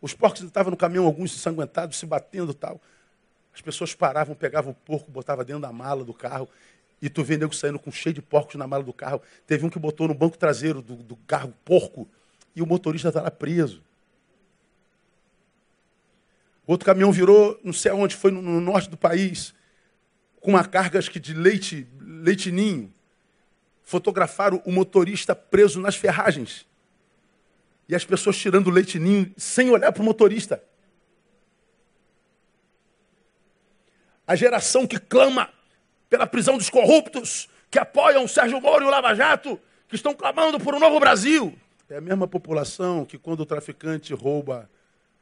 Os porcos estavam no caminhão, alguns ensanguentados, se batendo tal. As pessoas paravam, pegavam o porco, botavam dentro da mala do carro, e tu vê nego saindo com cheio de porcos na mala do carro. Teve um que botou no banco traseiro do, do carro porco, e o motorista está lá preso. Outro caminhão virou, não sei onde, foi no, no norte do país, com uma carga acho que de leite, leitinho. Fotografaram o motorista preso nas ferragens. E as pessoas tirando leitinho sem olhar para o motorista. A geração que clama pela prisão dos corruptos, que apoiam o Sérgio Moro e o Lava Jato, que estão clamando por um novo Brasil. É a mesma população que, quando o traficante rouba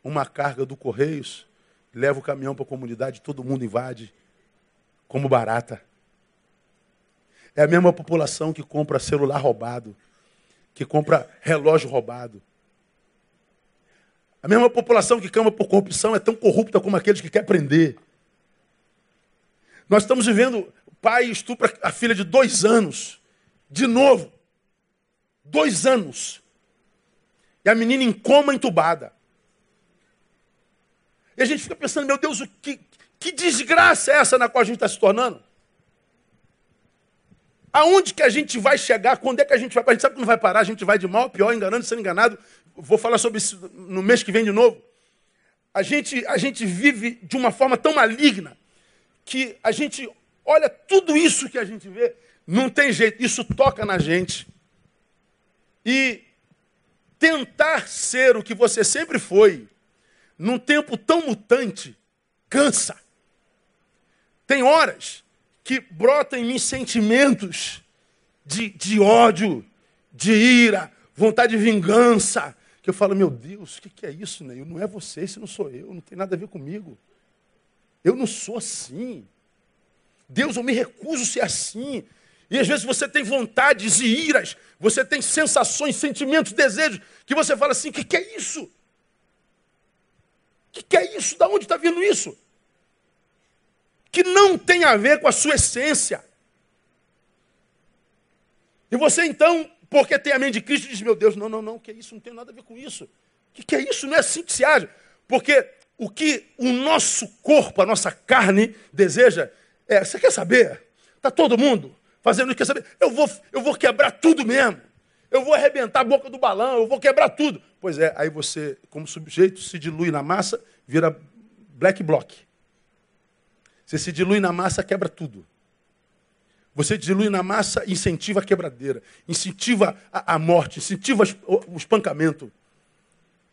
uma carga do Correios, leva o caminhão para a comunidade, todo mundo invade, como barata. É a mesma população que compra celular roubado, que compra relógio roubado. A mesma população que clama por corrupção é tão corrupta como aqueles que quer prender. Nós estamos vivendo, o pai estupra a filha de dois anos, de novo. Dois anos. E a menina em coma entubada. E a gente fica pensando, meu Deus, o que, que desgraça é essa na qual a gente está se tornando? Aonde que a gente vai chegar? Quando é que a gente vai? A gente sabe que não vai parar, a gente vai de mal pior, enganando, sendo enganado. Vou falar sobre isso no mês que vem de novo. A gente, a gente vive de uma forma tão maligna que a gente olha tudo isso que a gente vê, não tem jeito, isso toca na gente. E tentar ser o que você sempre foi, num tempo tão mutante, cansa. Tem horas que brotam em mim sentimentos de, de ódio, de ira, vontade de vingança. Que eu falo, meu Deus, o que, que é isso, Neil? Não é você, esse não sou eu, não tem nada a ver comigo. Eu não sou assim. Deus, eu me recuso a ser assim. E às vezes você tem vontades e iras, você tem sensações, sentimentos, desejos, que você fala assim: o que, que é isso? Que, que é isso? Da onde está vindo isso? Que não tem a ver com a sua essência. E você então, porque tem a mente de Cristo, diz: meu Deus, não, não, não, que é isso? Não tem nada a ver com isso. O que, que é isso? Não é assim que se age. Porque o que o nosso corpo, a nossa carne deseja é: você quer saber? Está todo mundo fazendo o que saber. Eu vou, eu vou quebrar tudo mesmo. Eu vou arrebentar a boca do balão, eu vou quebrar tudo. Pois é, aí você, como sujeito, se dilui na massa, vira black block. Você se dilui na massa, quebra tudo. Você dilui na massa, incentiva a quebradeira, incentiva a, a morte, incentiva o, espancamento.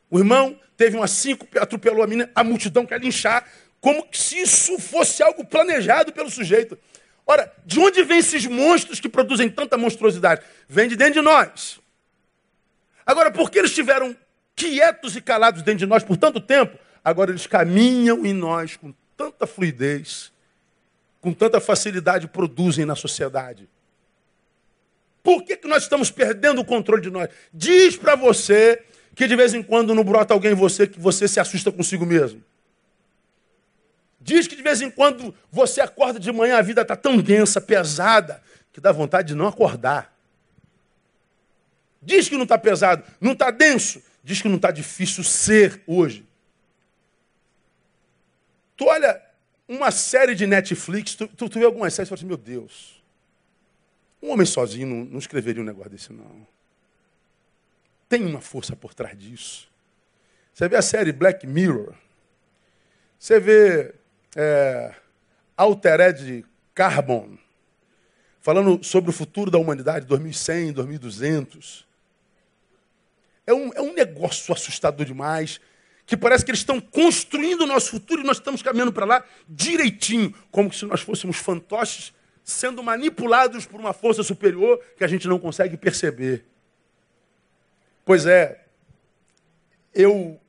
O irmão teve uma síncope, atropelou a menina, a multidão quer linchar, como se isso fosse algo planejado pelo sujeito. Ora, de onde vêm esses monstros que produzem tanta monstruosidade? Vem de dentro de nós. Agora, porque eles estiveram quietos e calados dentro de nós por tanto tempo, agora eles caminham em nós com tanta fluidez, com tanta facilidade produzem na sociedade. Por que, que nós estamos perdendo o controle de nós? Diz para você que de vez em quando não brota alguém em você que você se assusta consigo mesmo. Diz que de vez em quando você acorda de manhã, a vida está tão densa, pesada, que dá vontade de não acordar. Diz que não está pesado, não está denso. Diz que não está difícil ser hoje. Tu olha uma série de Netflix, tu, tu, tu vê algumas séries e fala assim, meu Deus, um homem sozinho não, não escreveria um negócio desse, não. Tem uma força por trás disso. Você vê a série Black Mirror. Você vê é, Altered Carbon, falando sobre o futuro da humanidade, 2100, 2200. É um, é um negócio assustador demais, que parece que eles estão construindo o nosso futuro e nós estamos caminhando para lá direitinho, como se nós fôssemos fantoches sendo manipulados por uma força superior que a gente não consegue perceber. Pois é, eu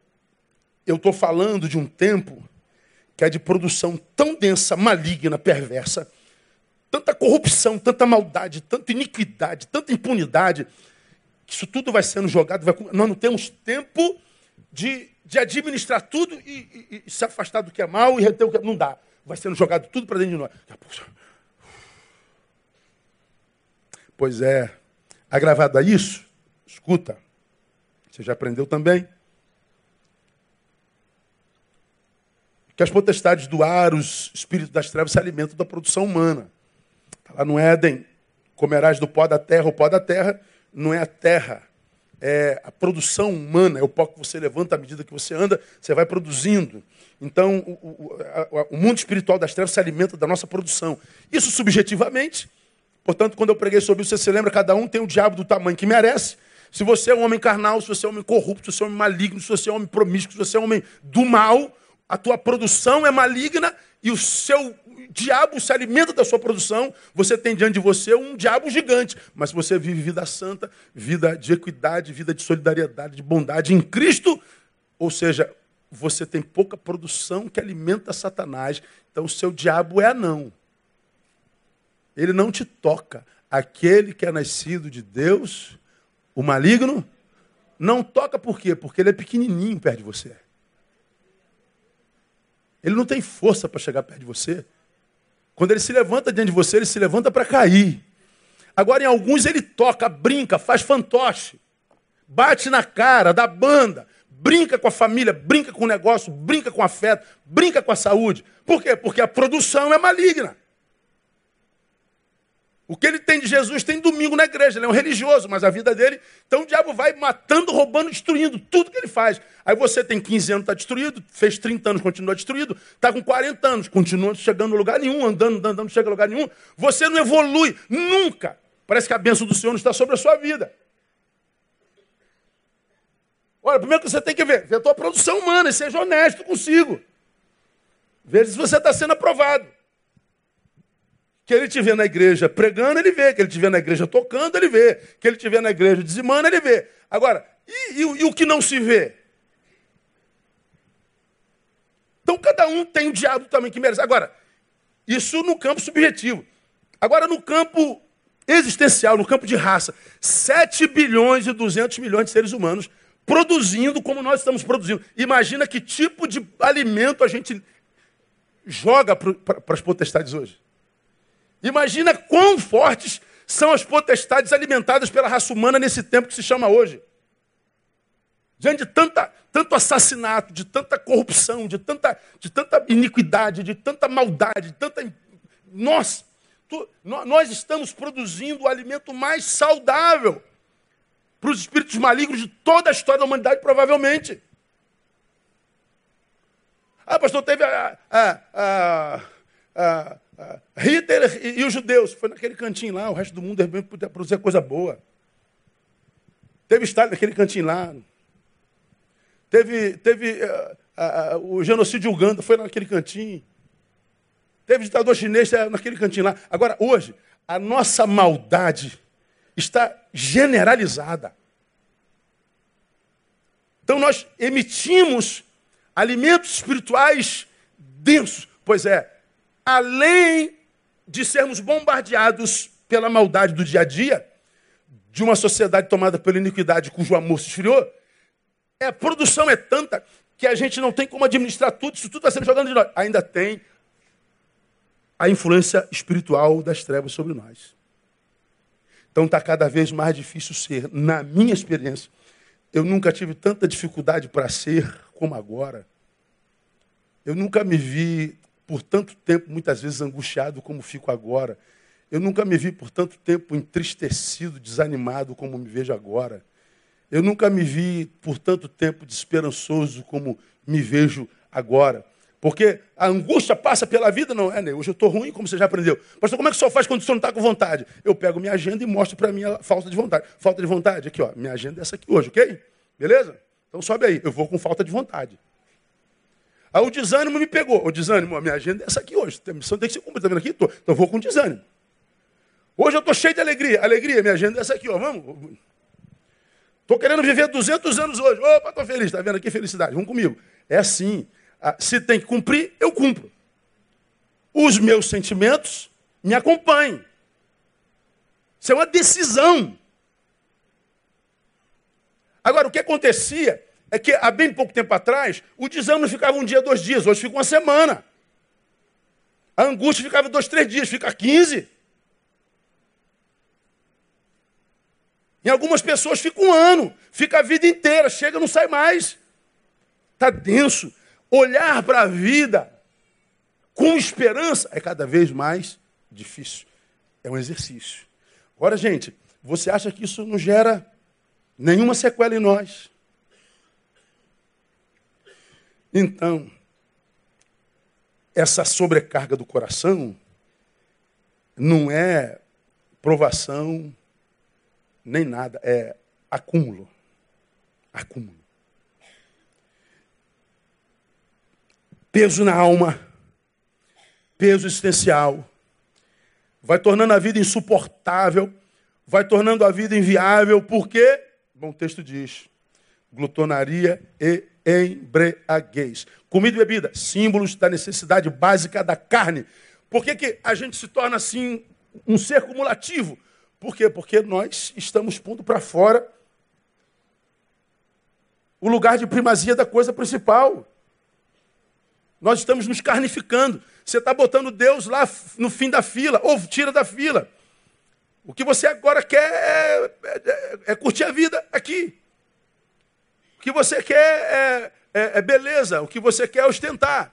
eu estou falando de um tempo que é de produção tão densa, maligna, perversa, tanta corrupção, tanta maldade, tanta iniquidade, tanta impunidade, que isso tudo vai sendo jogado. Vai... Nós não temos tempo de, de administrar tudo e, e, e, se afastar do que é mal e reter o que é... Não dá. Vai sendo jogado tudo para dentro de nós. Pois é, agravado a isso, escuta, você já aprendeu também. Que as potestades do ar, os espíritos das trevas se alimentam da produção humana. Está lá no Éden, comerás do pó da terra, o pó da terra não é a terra, é a produção humana, é o pó que você levanta à medida que você anda, você vai produzindo. Então, o, o, a, o mundo espiritual das trevas se alimenta da nossa produção. Isso subjetivamente, portanto, quando eu preguei sobre isso, você se lembra, cada um tem o diabo do tamanho que merece. Se você é um homem carnal, se você é um homem corrupto, se você é um homem maligno, se você é um homem promíscuo, se você é um homem do mal, a tua produção é maligna e o seu diabo se alimenta da sua produção, você tem diante de você um diabo gigante. Mas se você vive vida santa, vida de equidade, vida de solidariedade, de bondade em Cristo, ou seja, você tem pouca produção que alimenta Satanás. Então o seu diabo é anão. Ele não te toca. Aquele que é nascido de Deus, o maligno, não toca por quê? Porque ele é pequenininho perto de você. Ele não tem força para chegar perto de você. Quando ele se levanta diante de você, ele se levanta para cair. Agora, em alguns, ele toca, brinca, faz fantoche, bate na cara, dá banda, brinca com a família, brinca com o negócio, brinca com o afeto, brinca com a saúde. Por quê? Porque a produção é maligna. O que ele tem de Jesus tem domingo na igreja, ele é um religioso, mas a vida dele. Então o diabo vai matando, roubando, destruindo tudo que ele faz. Aí você tem 15 anos, está destruído, fez 30 anos, continua destruído, está com 40 anos, continua chegando a lugar nenhum, andando, andando, não chega a lugar nenhum. Você não evolui nunca. Parece que a bênção do Senhor não está sobre a sua vida. Olha, primeiro que você tem que ver, ver a tua produção humana e seja honesto consigo. Veja se você está sendo aprovado. Que ele te vê na igreja pregando, ele vê. Que ele te vê na igreja tocando, ele vê. Que ele te vê na igreja dizimando, ele vê. Agora, e, e, e o que não se vê? Então cada um tem o diabo também que merece. Agora, isso no campo subjetivo. Agora no campo existencial, no campo de raça. 7 bilhões e 200 milhões de seres humanos produzindo como nós estamos produzindo. Imagina que tipo de alimento a gente joga para as potestades hoje. Imagina quão fortes são as potestades alimentadas pela raça humana nesse tempo que se chama hoje. Diante de tanta, tanto assassinato, de tanta corrupção, de tanta, de tanta iniquidade, de tanta maldade, de tanta. Nós, tu, nós estamos produzindo o alimento mais saudável. para os espíritos malignos de toda a história da humanidade, provavelmente. Ah, pastor, teve a, a, a, Hitler e, os judeus. Foi naquele cantinho lá, o resto do mundo é podia produzir coisa boa. Teve Stalin naquele cantinho lá. Teve, teve uh, uh, o genocídio Uganda, foi naquele cantinho. Teve ditador chinês é, naquele cantinho lá. Agora, hoje, a nossa maldade está generalizada. Então nós emitimos alimentos espirituais densos. Pois é, além de sermos bombardeados pela maldade do dia a dia, de uma sociedade tomada pela iniquidade cujo amor se esfriou, é, a produção é tanta que a gente não tem como administrar tudo, isso tudo está sendo jogado de nós. Ainda tem a influência espiritual das trevas sobre nós. Então está cada vez mais difícil ser. Na minha experiência, eu nunca tive tanta dificuldade para ser como agora. Eu nunca me vi por tanto tempo, muitas vezes, angustiado como fico agora. Eu nunca me vi por tanto tempo entristecido, desanimado como me vejo agora. Eu nunca me vi por tanto tempo desesperançoso como me vejo agora. Porque a angústia passa pela vida, não é, né? Hoje eu estou ruim, como você já aprendeu. Pastor, como é que o senhor faz quando o senhor não está com vontade? Eu pego minha agenda e mostro para mim a falta de vontade. Falta de vontade, aqui, ó. Minha agenda é essa aqui hoje, ok? Beleza? Então sobe aí. Eu vou com falta de vontade. Aí o desânimo me pegou. O desânimo, a minha agenda é essa aqui hoje. A missão tem que ser cumprida. Está vendo aqui? Tô. Então eu vou com desânimo. Hoje eu estou cheio de alegria. Alegria, minha agenda é essa aqui, ó. Vamos. Estou querendo viver 200 anos hoje. Opa, estou feliz. Está vendo aqui? Felicidade. Vamos comigo. É assim. Ah, se tem que cumprir, eu cumpro. Os meus sentimentos me acompanhem. Isso é uma decisão. Agora, o que acontecia é que há bem pouco tempo atrás, o desânimo ficava um dia, dois dias, hoje fica uma semana. A angústia ficava dois, três dias, fica quinze. Em algumas pessoas fica um ano, fica a vida inteira, chega não sai mais. Está denso. Olhar para a vida com esperança é cada vez mais difícil. É um exercício. Agora, gente, você acha que isso não gera nenhuma sequela em nós? Então, essa sobrecarga do coração não é provação nem nada, é acúmulo. Acúmulo. Peso na alma, peso existencial, vai tornando a vida insuportável, vai tornando a vida inviável, porque, bom texto diz, glutonaria e embriaguez. Comida e bebida, símbolos da necessidade básica da carne. Por que, que a gente se torna assim um ser cumulativo? Por quê? Porque nós estamos pondo para fora o lugar de primazia da coisa principal. Nós estamos nos carnificando. Você está botando Deus lá no fim da fila, ou tira da fila. O que você agora quer é, é, é curtir a vida aqui. Que você quer é, é, é, beleza. O que você quer é ostentar.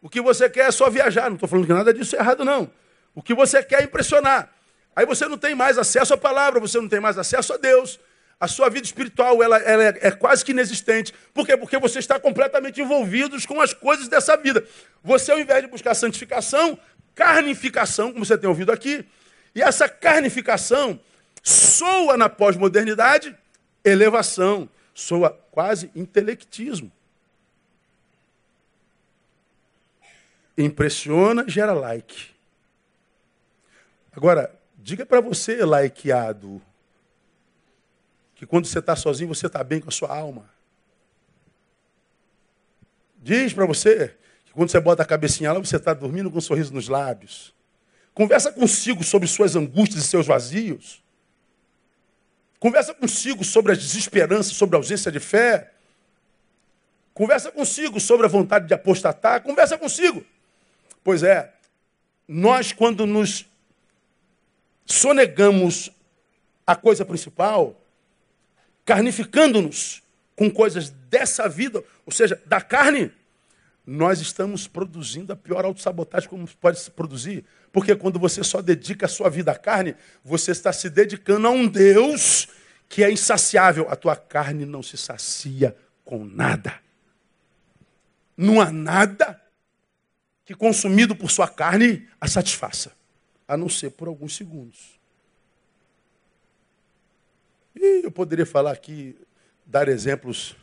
O que você quer é só viajar. Não estou falando que nada disso é errado, não. O que você quer é impressionar. Aí você não tem mais acesso à palavra, você não tem mais acesso a Deus. A sua vida espiritual ela, ela é, é, quase que inexistente. Por quê? Porque você está completamente envolvido com as coisas dessa vida. Você, ao invés de buscar santificação, carnificação, como você tem ouvido aqui, e essa carnificação soa na pós-modernidade elevação, soa quase intelectismo. Impressiona, gera like. Agora, Diga para você, laiqueado, que quando você está sozinho, você está bem com a sua alma. Diz para você que quando você bota a cabecinha lá, você está dormindo com um sorriso nos lábios. Conversa consigo sobre suas angústias e seus vazios. Conversa consigo sobre as desesperanças, sobre a ausência de fé. Conversa consigo sobre a vontade de apostatar. Conversa consigo. Pois é, nós, quando nos sonegamos a coisa principal, carnificando-nos com coisas dessa vida, ou seja, da carne, nós estamos produzindo a pior autossabotagem como pode se produzir. Porque quando você só dedica a sua vida à carne, você está se dedicando a um Deus que é insaciável. A tua carne não se sacia com nada. Não há nada que consumido por sua carne a satisfaça, a não ser por alguns segundos. E eu poderia falar aqui, dar exemplos.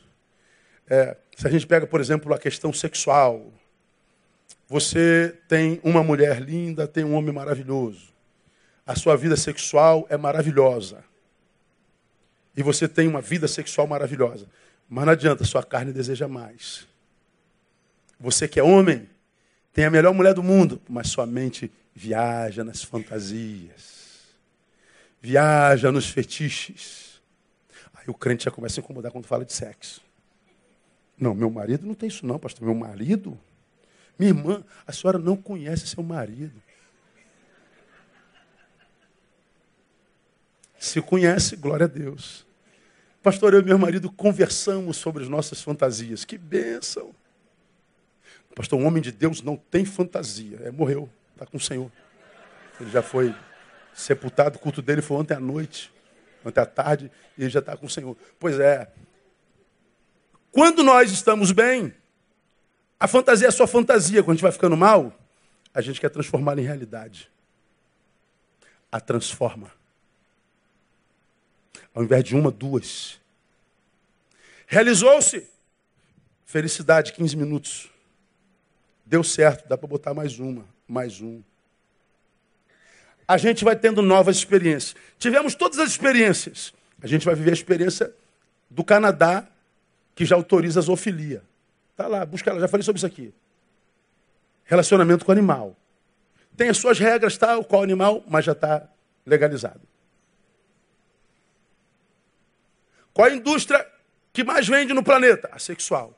É, se a gente pega, por exemplo, a questão sexual. Você tem uma mulher linda, tem um homem maravilhoso. A sua vida sexual é maravilhosa. E você tem uma vida sexual maravilhosa. Mas não adianta, sua carne deseja mais. Você que é homem, tem a melhor mulher do mundo, mas sua mente viaja nas fantasias. Viaja nos fetiches. Aí o crente já começa a incomodar quando fala de sexo. Não, meu marido não tem isso não, pastor. Meu marido? Minha irmã, a senhora não conhece seu marido. Se conhece, glória a Deus. Pastor, eu e meu marido conversamos sobre as nossas fantasias. Que bênção. Pastor, um homem de Deus não tem fantasia. É, morreu, está com o Senhor. Ele já foi sepultado, o culto dele foi ontem à noite, ontem à tarde, e ele já está com o Senhor. Pois é. Quando nós estamos bem, a fantasia é só fantasia. Quando a gente vai ficando mal, a gente quer transformá-la em realidade. A transforma. Ao invés de uma, duas. Realizou-se. Felicidade, 15 minutos. Deu certo, dá para botar mais uma, mais um. A gente vai tendo novas experiências. Tivemos todas as experiências. A gente vai viver a experiência do Canadá, que já autoriza a zoofilia. Está lá, busca lá, já falei sobre isso aqui. Relacionamento com animal. Tem as suas regras, tal, qual animal, mas já está legalizado. Qual a indústria que mais vende no planeta? A sexual.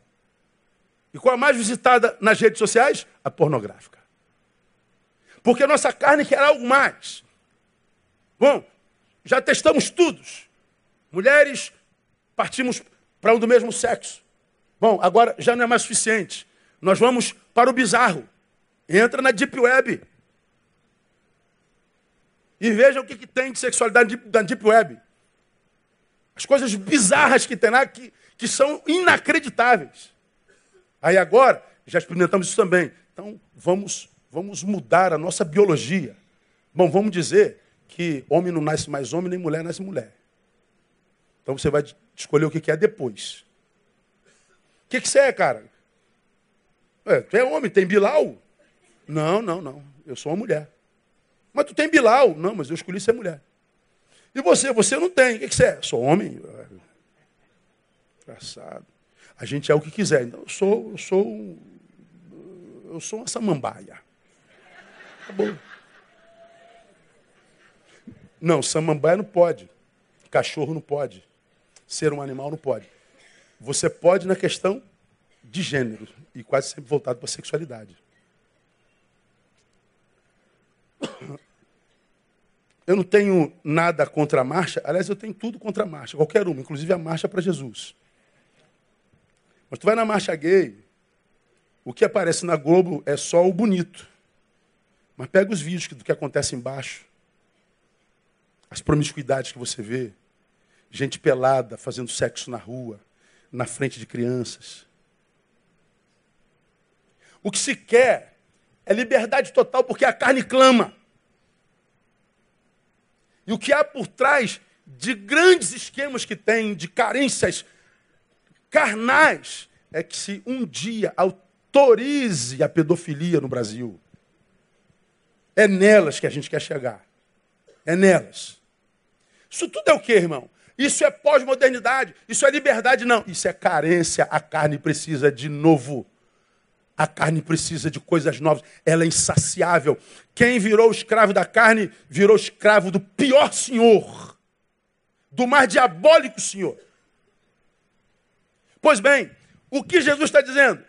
E qual a mais visitada nas redes sociais? A pornográfica. Porque a nossa carne quer algo mais. Bom, já testamos tudo. Mulheres, partimos para um do mesmo sexo. Bom, agora já não é mais suficiente. Nós vamos para o bizarro. Entra na Deep Web. E veja o que, que tem de sexualidade na Deep Web. As coisas bizarras que tem lá que, que são inacreditáveis. Aí agora, já experimentamos isso também. Então, vamos, vamos mudar a nossa biologia. Bom, vamos dizer que homem não nasce mais homem, nem mulher nasce mulher. Então você vai escolher o que é depois. Que, que você é, cara? É, tu é homem, tem Bilal? Não, não, não. Eu sou uma mulher. Mas tu tem Bilal? Não, mas eu escolhi ser mulher. E você? Você não tem. O que, você é? Sou homem. Engraçado. A gente é o que quiser. Então, eu sou, eu sou, eu sou uma samambaia. Acabou. Não, samambaia não pode. Cachorro não pode. Ser um animal não pode. Você pode na questão de gênero e quase sempre voltado para a sexualidade. Eu não tenho nada contra a marcha, aliás, eu tenho tudo contra a marcha, qualquer uma, inclusive a marcha para Jesus. Mas tu vai na marcha gay, o que aparece na Globo é só o bonito. Mas pega os vídeos do que acontece embaixo, as promiscuidades que você vê, gente pelada fazendo sexo na rua, na frente de crianças. O que se quer é liberdade total, porque a carne clama. E o que há por trás de grandes esquemas que tem, de carências carnais, é que se um dia autorize a pedofilia no Brasil, é nelas que a gente quer chegar. É nelas. Isso tudo é o que, irmão? Isso é pós-modernidade, isso é liberdade, não. Isso é carência. A carne precisa de novo. A carne precisa de coisas novas. Ela é insaciável. Quem virou escravo da carne, virou escravo do pior senhor. Do mais diabólico senhor. Pois bem, o que Jesus está dizendo?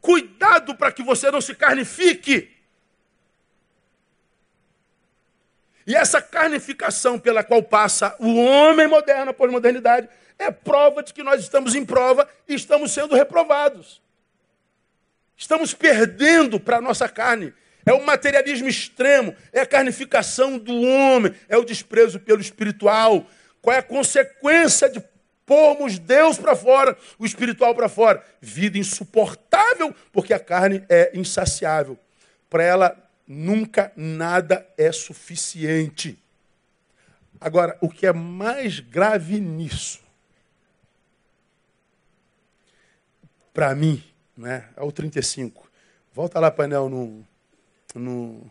Cuidado para que você não se carnifique. E essa carnificação pela qual passa o homem moderno, a pós-modernidade, é prova de que nós estamos em prova e estamos sendo reprovados. Estamos perdendo para a nossa carne. É o materialismo extremo, é a carnificação do homem, é o desprezo pelo espiritual. Qual é a consequência de pormos Deus para fora, o espiritual para fora? Vida insuportável, porque a carne é insaciável. Para ela, nunca nada é suficiente. Agora, o que é mais grave nisso, para mim, né, é o 35. Volta lá, painel, no, no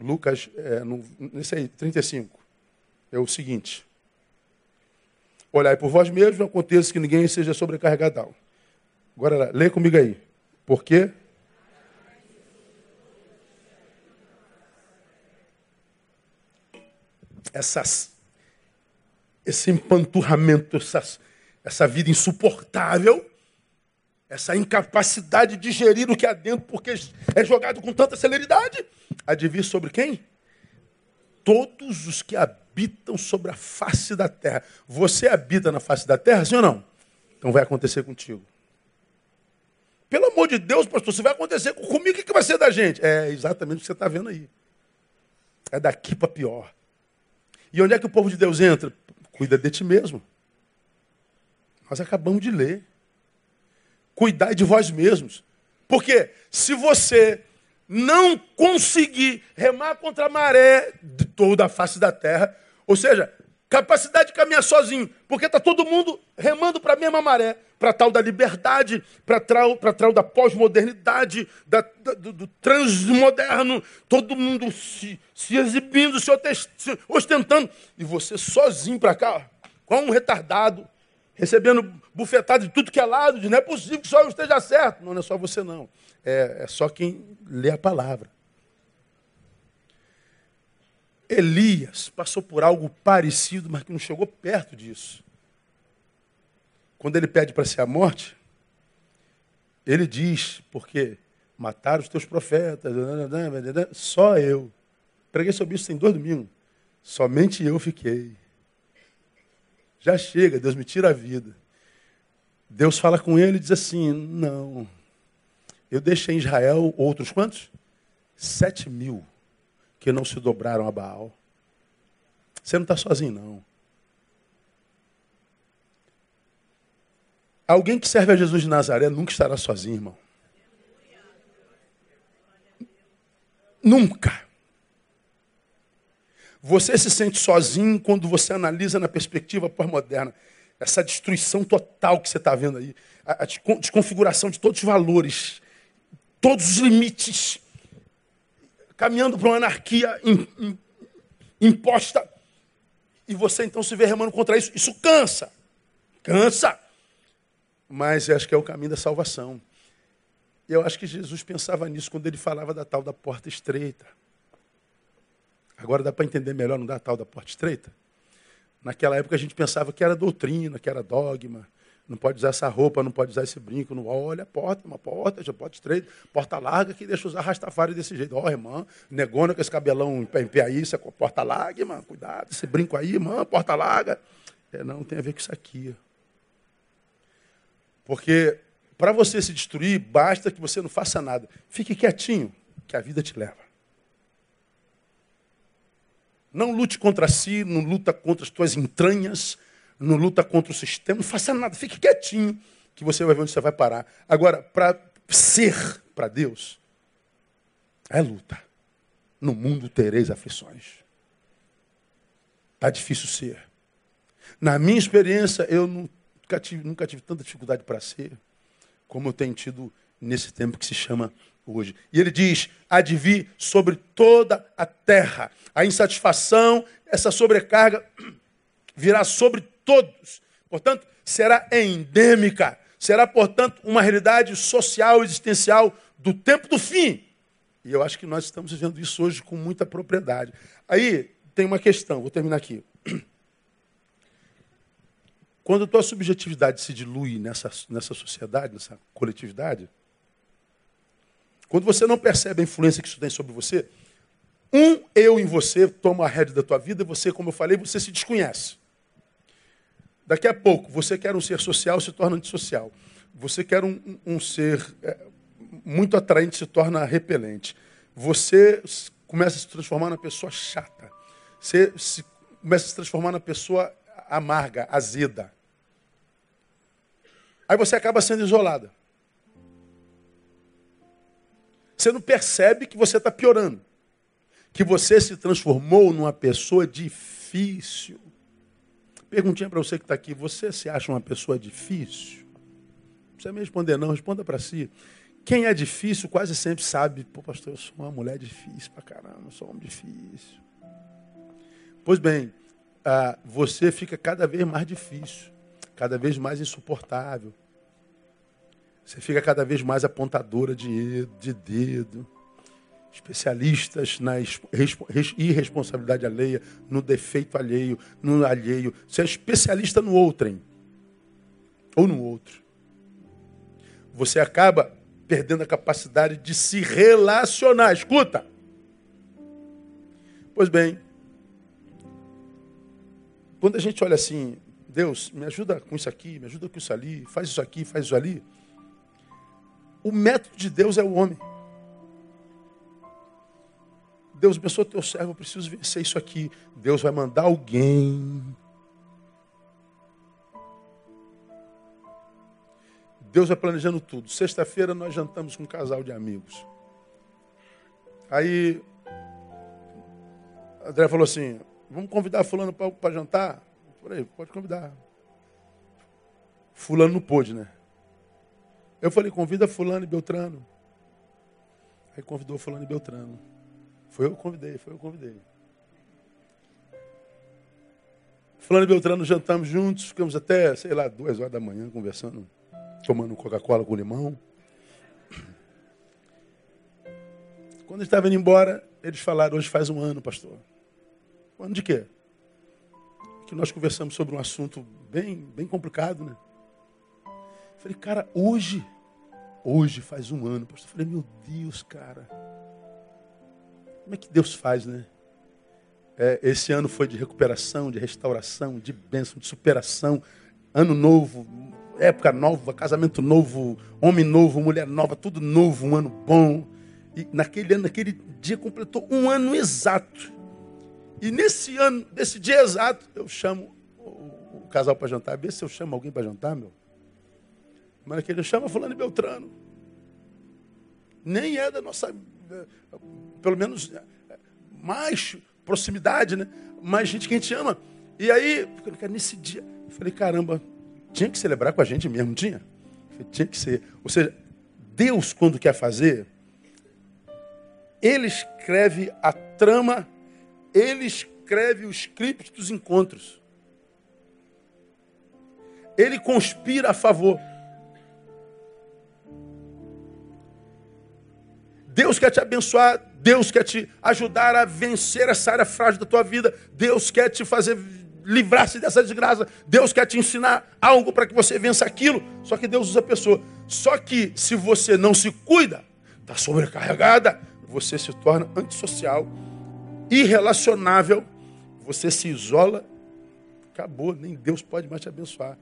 Lucas, é, no, nesse aí, 35. É o seguinte. Olhai por vós mesmos, não aconteça que ninguém seja sobrecarregado. Agora, lê comigo aí. Por quê? Essas, esse empanturramento, essas, essa vida insuportável, essa incapacidade de gerir o que há dentro, porque é jogado com tanta celeridade, vir sobre quem? Todos os que habitam sobre a face da terra. Você habita na face da terra, sim ou não? Então vai acontecer contigo. Pelo amor de Deus, pastor, se vai acontecer comigo, o que vai ser da gente? É exatamente o que você está vendo aí. É daqui para pior. E onde é que o povo de Deus entra? Cuida de ti mesmo. Nós acabamos de ler. Cuidai de vós mesmos. Porque se você não conseguir remar contra a maré de toda a face da terra, ou seja, capacidade de caminhar sozinho, porque está todo mundo remando para a mesma maré, para tal da liberdade, para tal, tal da pós-modernidade, da, da, do, do transmoderno, todo mundo se, se exibindo, se ostentando, e você sozinho para cá, com um retardado, recebendo bufetada de tudo que é lado, de não é possível que só eu esteja certo. Não, não é só você não, é, é só quem lê a palavra. Elias passou por algo parecido, mas que não chegou perto disso. Quando ele pede para ser a morte, ele diz, porque mataram os teus profetas, só eu. Preguei sobre isso tem dois domingos. Somente eu fiquei. Já chega, Deus me tira a vida. Deus fala com ele e diz assim: Não, eu deixei em Israel outros quantos? Sete mil que não se dobraram a Baal. Você não está sozinho, não. Alguém que serve a Jesus de Nazaré nunca estará sozinho, irmão. Nunca. Você se sente sozinho quando você analisa na perspectiva pós-moderna essa destruição total que você está vendo aí, a desconfiguração de todos os valores, todos os limites caminhando para uma anarquia imposta. E você então se vê remando contra isso. Isso cansa. Cansa. Mas acho que é o caminho da salvação. E eu acho que Jesus pensava nisso quando ele falava da tal da porta estreita. Agora dá para entender melhor, não dá tal da porta estreita? Naquela época a gente pensava que era doutrina, que era dogma, não pode usar essa roupa, não pode usar esse brinco. Não, olha a porta, uma porta, já pode estreita, porta larga que deixa usar rastafari desse jeito. Ó, oh, irmã, negona com esse cabelão em pé, em pé aí, isso é porta larga, irmã, cuidado, esse brinco aí, irmã, porta larga. É, não, tem a ver com isso aqui. Porque para você se destruir, basta que você não faça nada. Fique quietinho, que a vida te leva. Não lute contra si, não luta contra as tuas entranhas, não luta contra o sistema, não faça nada, fique quietinho, que você vai ver onde você vai parar. Agora, para ser para Deus, é luta. No mundo tereis aflições. Está difícil ser. Na minha experiência, eu nunca tive, nunca tive tanta dificuldade para ser, como eu tenho tido nesse tempo que se chama hoje. E ele diz: há de vir sobre toda a terra. A insatisfação, essa sobrecarga virá sobre todos. Portanto, será endêmica. Será, portanto, uma realidade social, existencial do tempo do fim. E eu acho que nós estamos vivendo isso hoje com muita propriedade. Aí tem uma questão, vou terminar aqui. Quando a tua subjetividade se dilui nessa, nessa sociedade, nessa coletividade, quando você não percebe a influência que isso tem sobre você, um eu em você toma a rédea da tua vida e você, como eu falei, você se desconhece. Daqui a pouco, você quer um ser social, se torna antissocial. Você quer um, um ser é, muito atraente, se torna repelente. Você começa a se transformar numa pessoa chata. Você se, começa a se transformar na pessoa amarga, azeda. Aí você acaba sendo isolada. Você não percebe que você está piorando. Que você se transformou numa pessoa difícil. Perguntinha para você que está aqui: você se acha uma pessoa difícil? Não precisa me responder, não, responda para si. Quem é difícil quase sempre sabe: pô, pastor, eu sou uma mulher difícil para caramba, eu sou um homem difícil. Pois bem, ah, você fica cada vez mais difícil, cada vez mais insuportável. Você fica cada vez mais apontadora de, de dedo. Especialistas na irresponsabilidade alheia, no defeito alheio, no alheio. Você é especialista no outrem. Ou no outro. Você acaba perdendo a capacidade de se relacionar. Escuta. Pois bem, quando a gente olha assim, Deus, me ajuda com isso aqui, me ajuda com isso ali, faz isso aqui, faz isso ali. O método de Deus é o homem. Deus abençoa teu servo, eu preciso vencer isso aqui. Deus vai mandar alguém. Deus vai planejando tudo. Sexta-feira nós jantamos com um casal de amigos. Aí, André falou assim: vamos convidar fulano para jantar? Por pode convidar. Fulano não pôde, né? Eu falei, convida fulano e Beltrano. Aí convidou fulano e Beltrano. Foi eu que convidei, foi eu que convidei. Fulano e Beltrano jantamos juntos, ficamos até, sei lá, duas horas da manhã conversando, tomando Coca-Cola com limão. Quando estava indo embora, eles falaram, hoje faz um ano, pastor. Um ano de quê? Que nós conversamos sobre um assunto bem, bem complicado, né? Falei, cara, hoje, hoje faz um ano. Pastor, falei, meu Deus, cara. Como é que Deus faz, né? É, esse ano foi de recuperação, de restauração, de bênção, de superação. Ano novo, época nova, casamento novo, homem novo, mulher nova, tudo novo, um ano bom. E naquele ano, naquele dia, completou um ano exato. E nesse ano, nesse dia exato, eu chamo o, casal para jantar. Vê se eu chamo alguém para jantar, meu. Mas aquele chama fulano e Beltrano. Nem é da nossa, pelo menos, eh, mais proximidade, né? Mais gente que a gente ama. E aí, nesse dia, eu falei, caramba, tinha que celebrar com a gente mesmo, tinha? Tinha que ser. Ou seja, Deus, quando quer fazer, Ele escreve a trama, Ele escreve o script dos encontros. Ele conspira a favor. Deus quer te abençoar, Deus quer te ajudar a vencer essa área frágil da tua vida, Deus quer te fazer livrar-se dessa desgraça, Deus quer te ensinar algo para que você vença aquilo. Só que Deus usa a pessoa. Só que se você não se cuida, está sobrecarregada, você se torna antissocial, irrelacionável, você se isola, acabou, nem Deus pode mais te abençoar.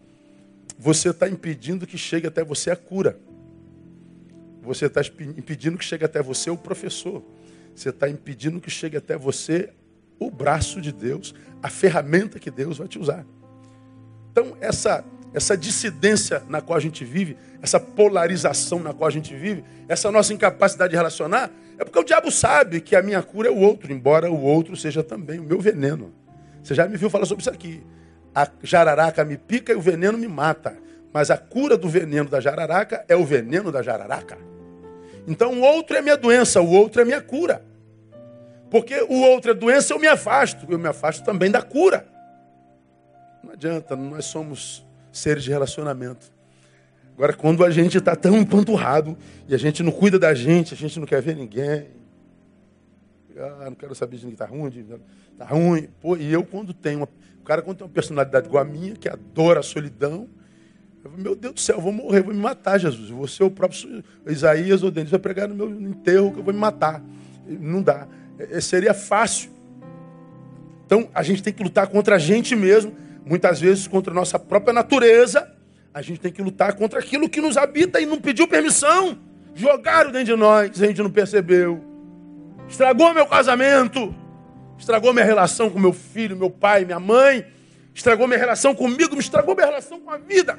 Você está impedindo que chegue até você a cura. Você está impedindo que chegue até você o professor. Você está impedindo que chegue até você o braço de Deus, a ferramenta que Deus vai te usar. Então, essa, essa dissidência na qual a gente vive, essa polarização na qual a gente vive, essa nossa incapacidade de relacionar, é porque o diabo sabe que a minha cura é o outro, embora o outro seja também o meu veneno. Você já me viu falar sobre isso aqui. A jararaca me pica e o veneno me mata. Mas a cura do veneno da jararaca é o veneno da jararaca. Então o outro é minha doença, o outro é minha cura. Porque o outro é doença, eu me afasto. Eu me afasto também da cura. Não adianta, nós somos seres de relacionamento. Agora, quando a gente está tão empanturrado e a gente não cuida da gente, a gente não quer ver ninguém. Ah, não quero saber de ninguém, está ruim, está ruim. Pô, e eu, quando tenho uma. O cara, quando tem uma personalidade igual a minha, que adora a solidão, eu falei, meu Deus do céu, eu vou morrer, eu vou me matar, Jesus. Você, o próprio Isaías ou Denis, vai pregar no meu enterro que eu vou me matar. Não dá. É, é, seria fácil. Então, a gente tem que lutar contra a gente mesmo, muitas vezes contra a nossa própria natureza. A gente tem que lutar contra aquilo que nos habita e não pediu permissão. Jogaram dentro de nós, a gente não percebeu. Estragou meu casamento. estragou minha relação com meu filho, meu pai, minha mãe, estragou minha relação comigo, estragou minha relação com a vida.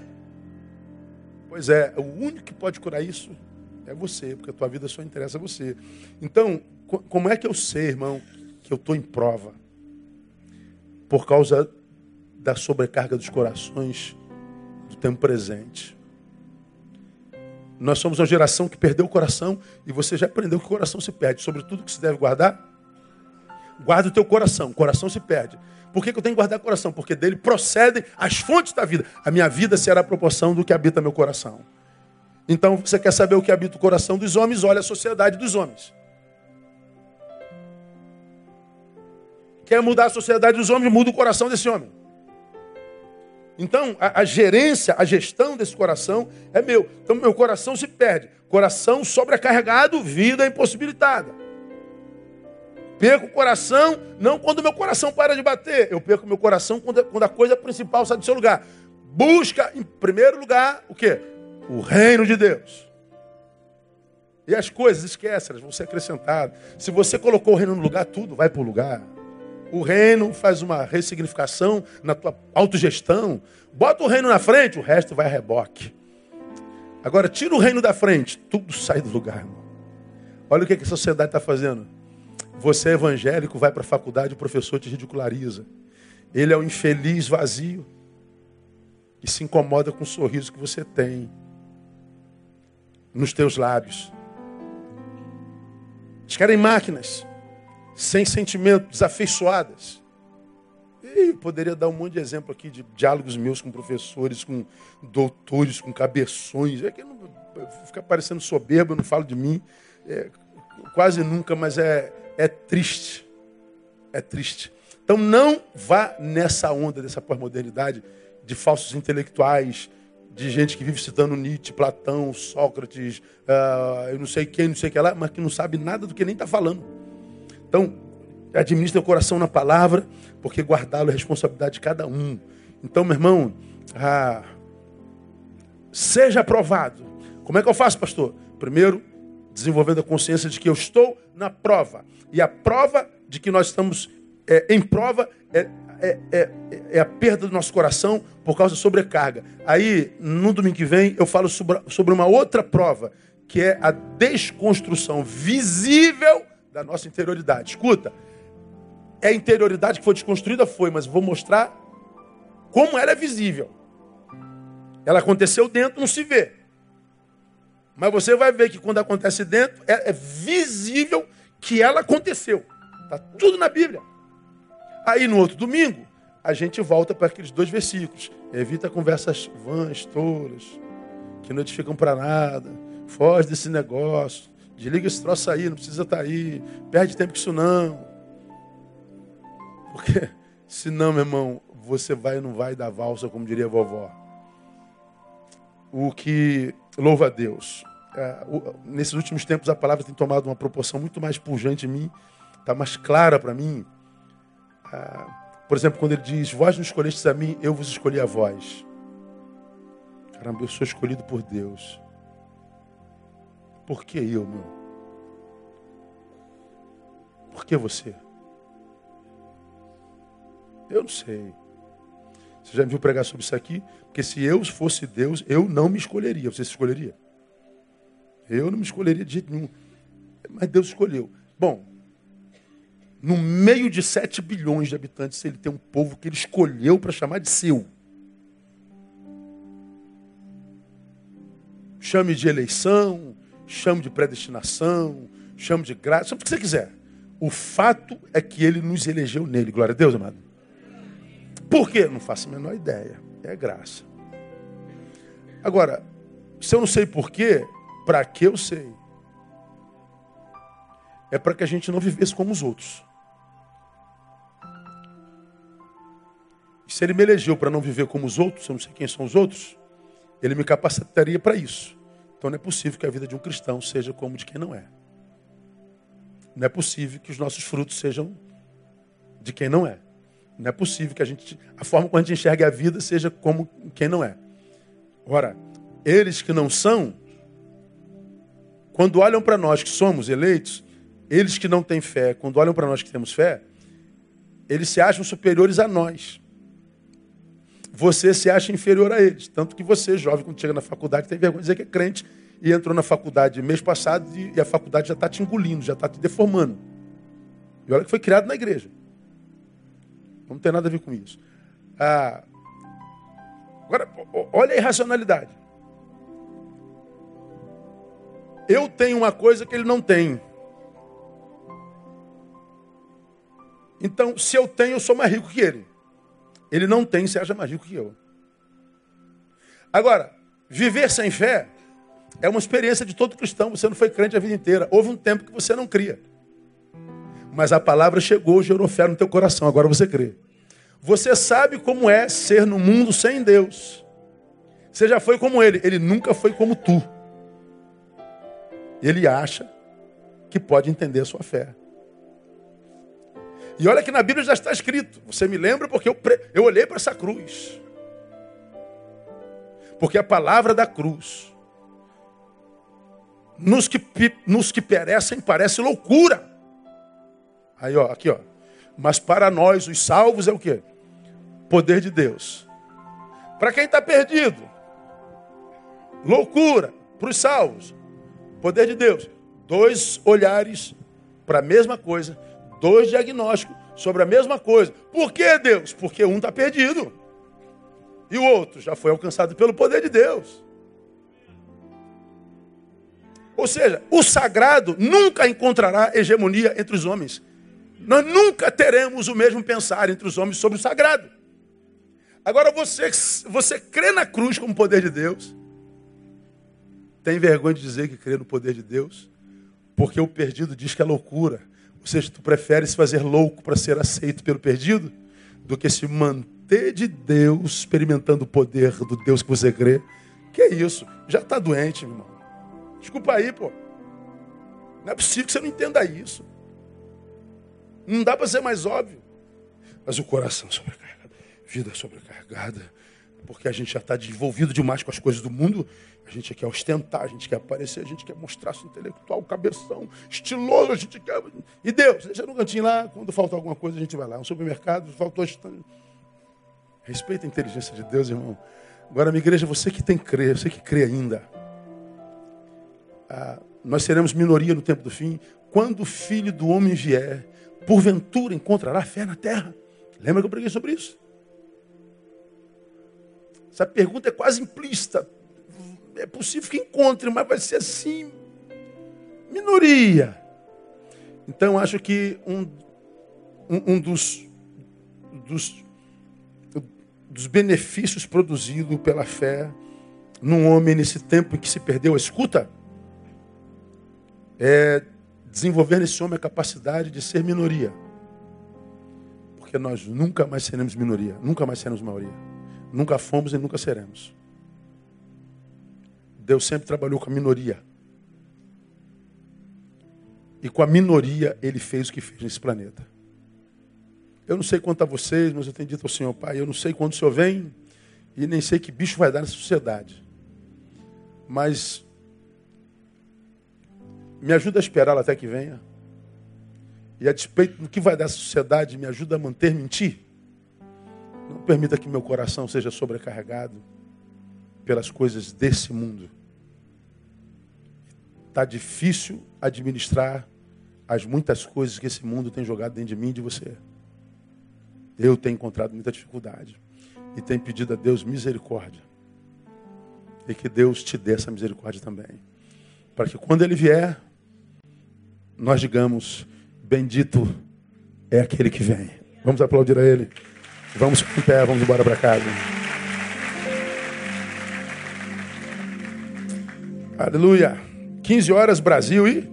Pois é, o único que pode curar isso é você, porque a tua vida só interessa a você. Então, como é que eu sei, irmão, que eu estou em prova? Por causa da sobrecarga dos corações do tempo presente. Nós somos uma geração que perdeu o coração e você já aprendeu que o coração se perde. Sobre tudo que se deve guardar, guarda o teu coração. O coração se perde. Por que, que eu tenho que guardar o coração? Porque dele procedem as fontes da vida. A minha vida será a proporção do que habita meu coração. Então, você quer saber o que habita o coração dos homens? Olha a sociedade dos homens. Quer mudar a sociedade dos homens? Muda o coração desse homem. Então, a, a, gerência, a gestão desse coração é meu. Então, meu coração se perde. Coração sobrecarregado, vida impossibilitada. Perco o coração, não quando meu coração para de bater. Eu perco meu coração quando, a coisa principal sai do seu lugar. Busca, em primeiro lugar, o quê? O reino de Deus. E as coisas, esquece, elas vão ser acrescentadas. Se você colocou o reino no lugar, tudo vai para o lugar. O reino faz uma ressignificação na tua autogestão. Bota o reino na frente, o resto vai a reboque. Agora, tira o reino da frente, tudo sai do lugar, irmão. Olha o que a sociedade está fazendo. Você é evangélico, vai para a faculdade, o professor te ridiculariza. Ele é o um infeliz vazio. E se incomoda com o sorriso que você tem nos teus lábios. Eles querem máquinas sem sentimento, desafeiçoadas. E poderia dar um monte de exemplo aqui de diálogos meus com professores, com doutores, com cabeções. É que não, fica parecendo soberbo, eu não falo de mim. É, quase nunca, mas é, é triste. É triste. Então não vá nessa onda dessa pós-modernidade de falsos intelectuais, de gente que vive citando Nietzsche, Platão, Sócrates, uh, eu não sei quem, não sei o que lá, mas que não sabe nada do que nem está falando. Então, administre o coração na palavra, porque guardá-lo é responsabilidade de cada um. Então, meu irmão, ah, seja aprovado. Como é que eu faço, pastor? Primeiro, desenvolvendo a consciência de que eu estou na prova. E a prova de que nós estamos é, em prova é, é, é, é, a perda do nosso coração por causa da sobrecarga. Aí, no domingo que vem, eu falo sobre, sobre uma outra prova, que é a desconstrução visível da nossa interioridade. Escuta, é a interioridade que foi desconstruída? Foi, mas vou mostrar como ela é visível. Ela aconteceu dentro, não se vê. Mas você vai ver que quando acontece dentro, é, é visível que ela aconteceu. Está tudo na Bíblia. Aí no outro domingo, a gente volta para aqueles dois versículos. Evita conversas vãs, tolas, que não edificam para nada. Foge desse negócio. Desliga esse troço aí, não precisa estar tá aí. Perde tempo com isso não. Porque senão, meu irmão, você vai e não vai dar valsa, como diria a vovó. O que louva a Deus. É, nesses últimos tempos a palavra tem tomado uma proporção muito mais pujante em mim, está mais clara para mim. É, por exemplo, quando ele diz, vós não escolhestes a mim, eu vos escolhi a vós. Caramba, eu sou escolhido por Deus. Por que eu, meu? Por que você? Eu não sei. Você já me viu pregar sobre isso aqui? Porque se eu fosse Deus, eu não me escolheria. Você se escolheria? Eu não me escolheria de jeito nenhum. Mas Deus escolheu. Bom, no meio de 7 bilhões de habitantes, ele tem um povo que ele escolheu para chamar de seu. Chame de eleição, chame de predestinação, chame de graça, chame o que você quiser. O fato é que ele nos elegeu nele. Glória a Deus, amado. Por quê? Não faço a menor ideia. É graça. Agora, se eu não sei porquê, para que eu sei? É para que a gente não vivesse como os outros. Se ele me elegeu para não viver como os outros, eu não sei quem são os outros, ele me capacitaria para isso. Então não é possível que a vida de um cristão seja como de quem não é. Não é possível que os nossos frutos sejam de quem não é. Não é possível que a gente, a forma como a gente enxerga a vida seja como quem não é. Ora, eles que não são, quando olham para nós que somos eleitos, eles que não têm fé, quando olham para nós que temos fé, eles se acham superiores a nós. Você se acha inferior a eles. Tanto que você, jovem, quando chega na faculdade, tem vergonha de dizer que é crente e entrou na faculdade mês passado e a faculdade já está te engolindo, já está te deformando. E olha que foi criado na igreja. Não tem nada a ver com isso. Ah, agora, olha a irracionalidade. Eu tenho uma coisa que ele não tem. Então, se eu tenho, eu sou mais rico que ele. Ele não tem, acha mais rico que eu. Agora, viver sem fé é uma experiência de todo cristão. Você não foi crente a vida inteira. Houve um tempo que você não cria. Mas a palavra chegou, gerou fé no teu coração. Agora você crê. Você sabe como é ser no mundo sem Deus. Você já foi como ele. Ele nunca foi como tu. Ele acha que pode entender a sua fé. E olha que na Bíblia já está escrito. Você me lembra porque eu, eu olhei para essa cruz. Porque a palavra da cruz, nos que, nos que perecem, parece loucura. Aí, ó, aqui, ó. Mas para nós, os salvos, é o quê? Poder de Deus. Para quem está perdido, loucura. Para os salvos, poder de Deus. Dois olhares para a mesma coisa, dois diagnósticos sobre a mesma coisa. Por que Deus? Porque um está perdido. E o outro já foi alcançado pelo poder de Deus. Ou seja, o sagrado nunca encontrará hegemonia entre os homens. Nós nunca teremos o mesmo pensar entre os homens sobre o sagrado. Agora você, você crê na cruz como poder de Deus. Tem vergonha de dizer que crê no poder de Deus? Porque o perdido diz que é loucura. Ou seja, tu prefere se fazer louco para ser aceito pelo perdido do que se manter de Deus, experimentando o poder do Deus que você crê. Que é isso? Já está doente, meu irmão. Desculpa aí, pô. Não é possível que você não entenda isso. Não dá para ser mais óbvio. Mas o coração sobrecarregado, vida sobrecarregada, porque a gente já está desenvolvido demais com as coisas do mundo a gente quer ostentar, a gente quer aparecer, a gente quer mostrar-se intelectual, cabeção, estiloso, a gente quer. E Deus, deixa no cantinho lá, quando falta alguma coisa, a gente vai lá. Um supermercado, faltou. Respeita a inteligência de Deus, irmão. Agora, minha igreja, você que tem crer, você que crê ainda. Ah, nós seremos minoria no tempo do fim. Quando o filho do homem vier, porventura encontrará fé na terra. Lembra que eu preguei sobre isso? Essa pergunta é quase implícita é possível que encontre, mas vai ser assim, minoria. Então, acho que um, um, um dos, dos, dos benefícios produzidos pela fé num homem nesse tempo em que se perdeu a escuta é desenvolver nesse homem a capacidade de ser minoria. Porque nós nunca mais seremos minoria, nunca mais seremos maioria. Nunca fomos e nunca seremos. Deus sempre trabalhou com a minoria. E com a minoria ele fez o que fez nesse planeta. Eu não sei quanto a vocês, mas eu tenho dito ao Senhor, Pai, eu não sei quando o Senhor vem e nem sei que bicho vai dar nessa sociedade. Mas me ajuda a esperá-lo até que venha. E a despeito do que vai dar essa sociedade, me ajuda a manter-me em Ti. Não permita que meu coração seja sobrecarregado pelas coisas desse mundo. Está difícil administrar as muitas coisas que esse mundo tem jogado dentro de mim e de você. Eu tenho encontrado muita dificuldade e tenho pedido a Deus misericórdia. E que Deus te dê essa misericórdia também. Para que quando Ele vier, nós digamos: Bendito é aquele que vem. Vamos aplaudir a Ele. Vamos em pé, vamos embora para casa. Aleluia. 15 horas, Brasil e.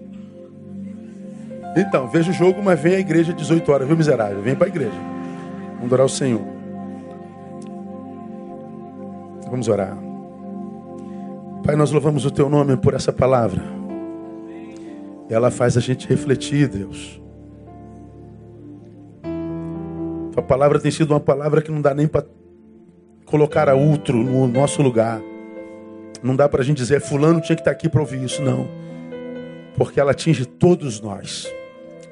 Então, veja o jogo, mas vem a igreja 18 horas, viu, miserável? Vem para a igreja. Vamos orar o Senhor. Vamos orar. Pai, nós louvamos o teu nome por essa palavra. Ela faz a gente refletir, Deus. Tua palavra tem sido uma palavra que não dá nem para colocar a outro no nosso lugar. Não dá para a gente dizer, fulano tinha que estar tá aqui para ouvir isso, não. Porque ela atinge todos nós.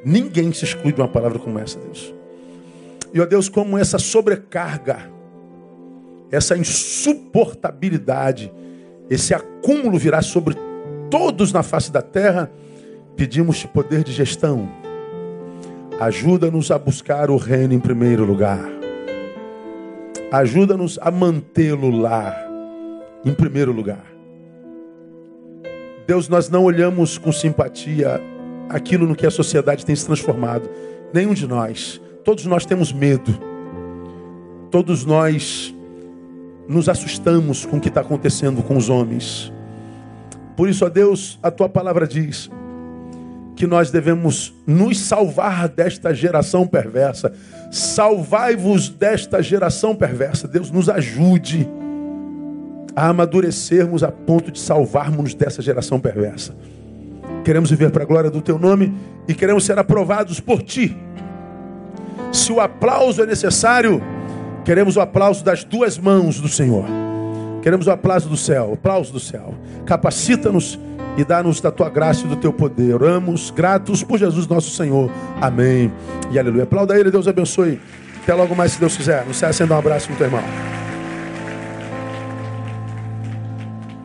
Ninguém se exclui de uma palavra como essa, Deus. E ó Deus, como essa sobrecarga, essa insuportabilidade, esse acúmulo virá sobre todos na face da terra, pedimos-te poder de gestão. Ajuda-nos a buscar o reino em primeiro lugar. Ajuda-nos a mantê-lo lá, em primeiro lugar. Deus, nós não olhamos com simpatia aquilo no que a sociedade tem se transformado. Nenhum de nós. Todos nós temos medo. Todos nós nos assustamos com o que está acontecendo com os homens. Por isso, ó Deus, a tua palavra diz que nós devemos nos salvar desta geração perversa. Salvai-vos desta geração perversa. Deus nos ajude a amadurecermos a ponto de salvarmos dessa geração perversa. Queremos viver para a glória do teu nome e queremos ser aprovados por ti. Se o aplauso é necessário, queremos o aplauso das duas mãos do Senhor. Queremos o aplauso do céu, aplauso do céu. Capacita-nos e dá-nos da tua graça e do teu poder. Oramos gratos por Jesus nosso Senhor. Amém. E aleluia. Aplauda ele, Deus abençoe. Até logo mais, se Deus quiser. Não se acenda um abraço com teu irmão.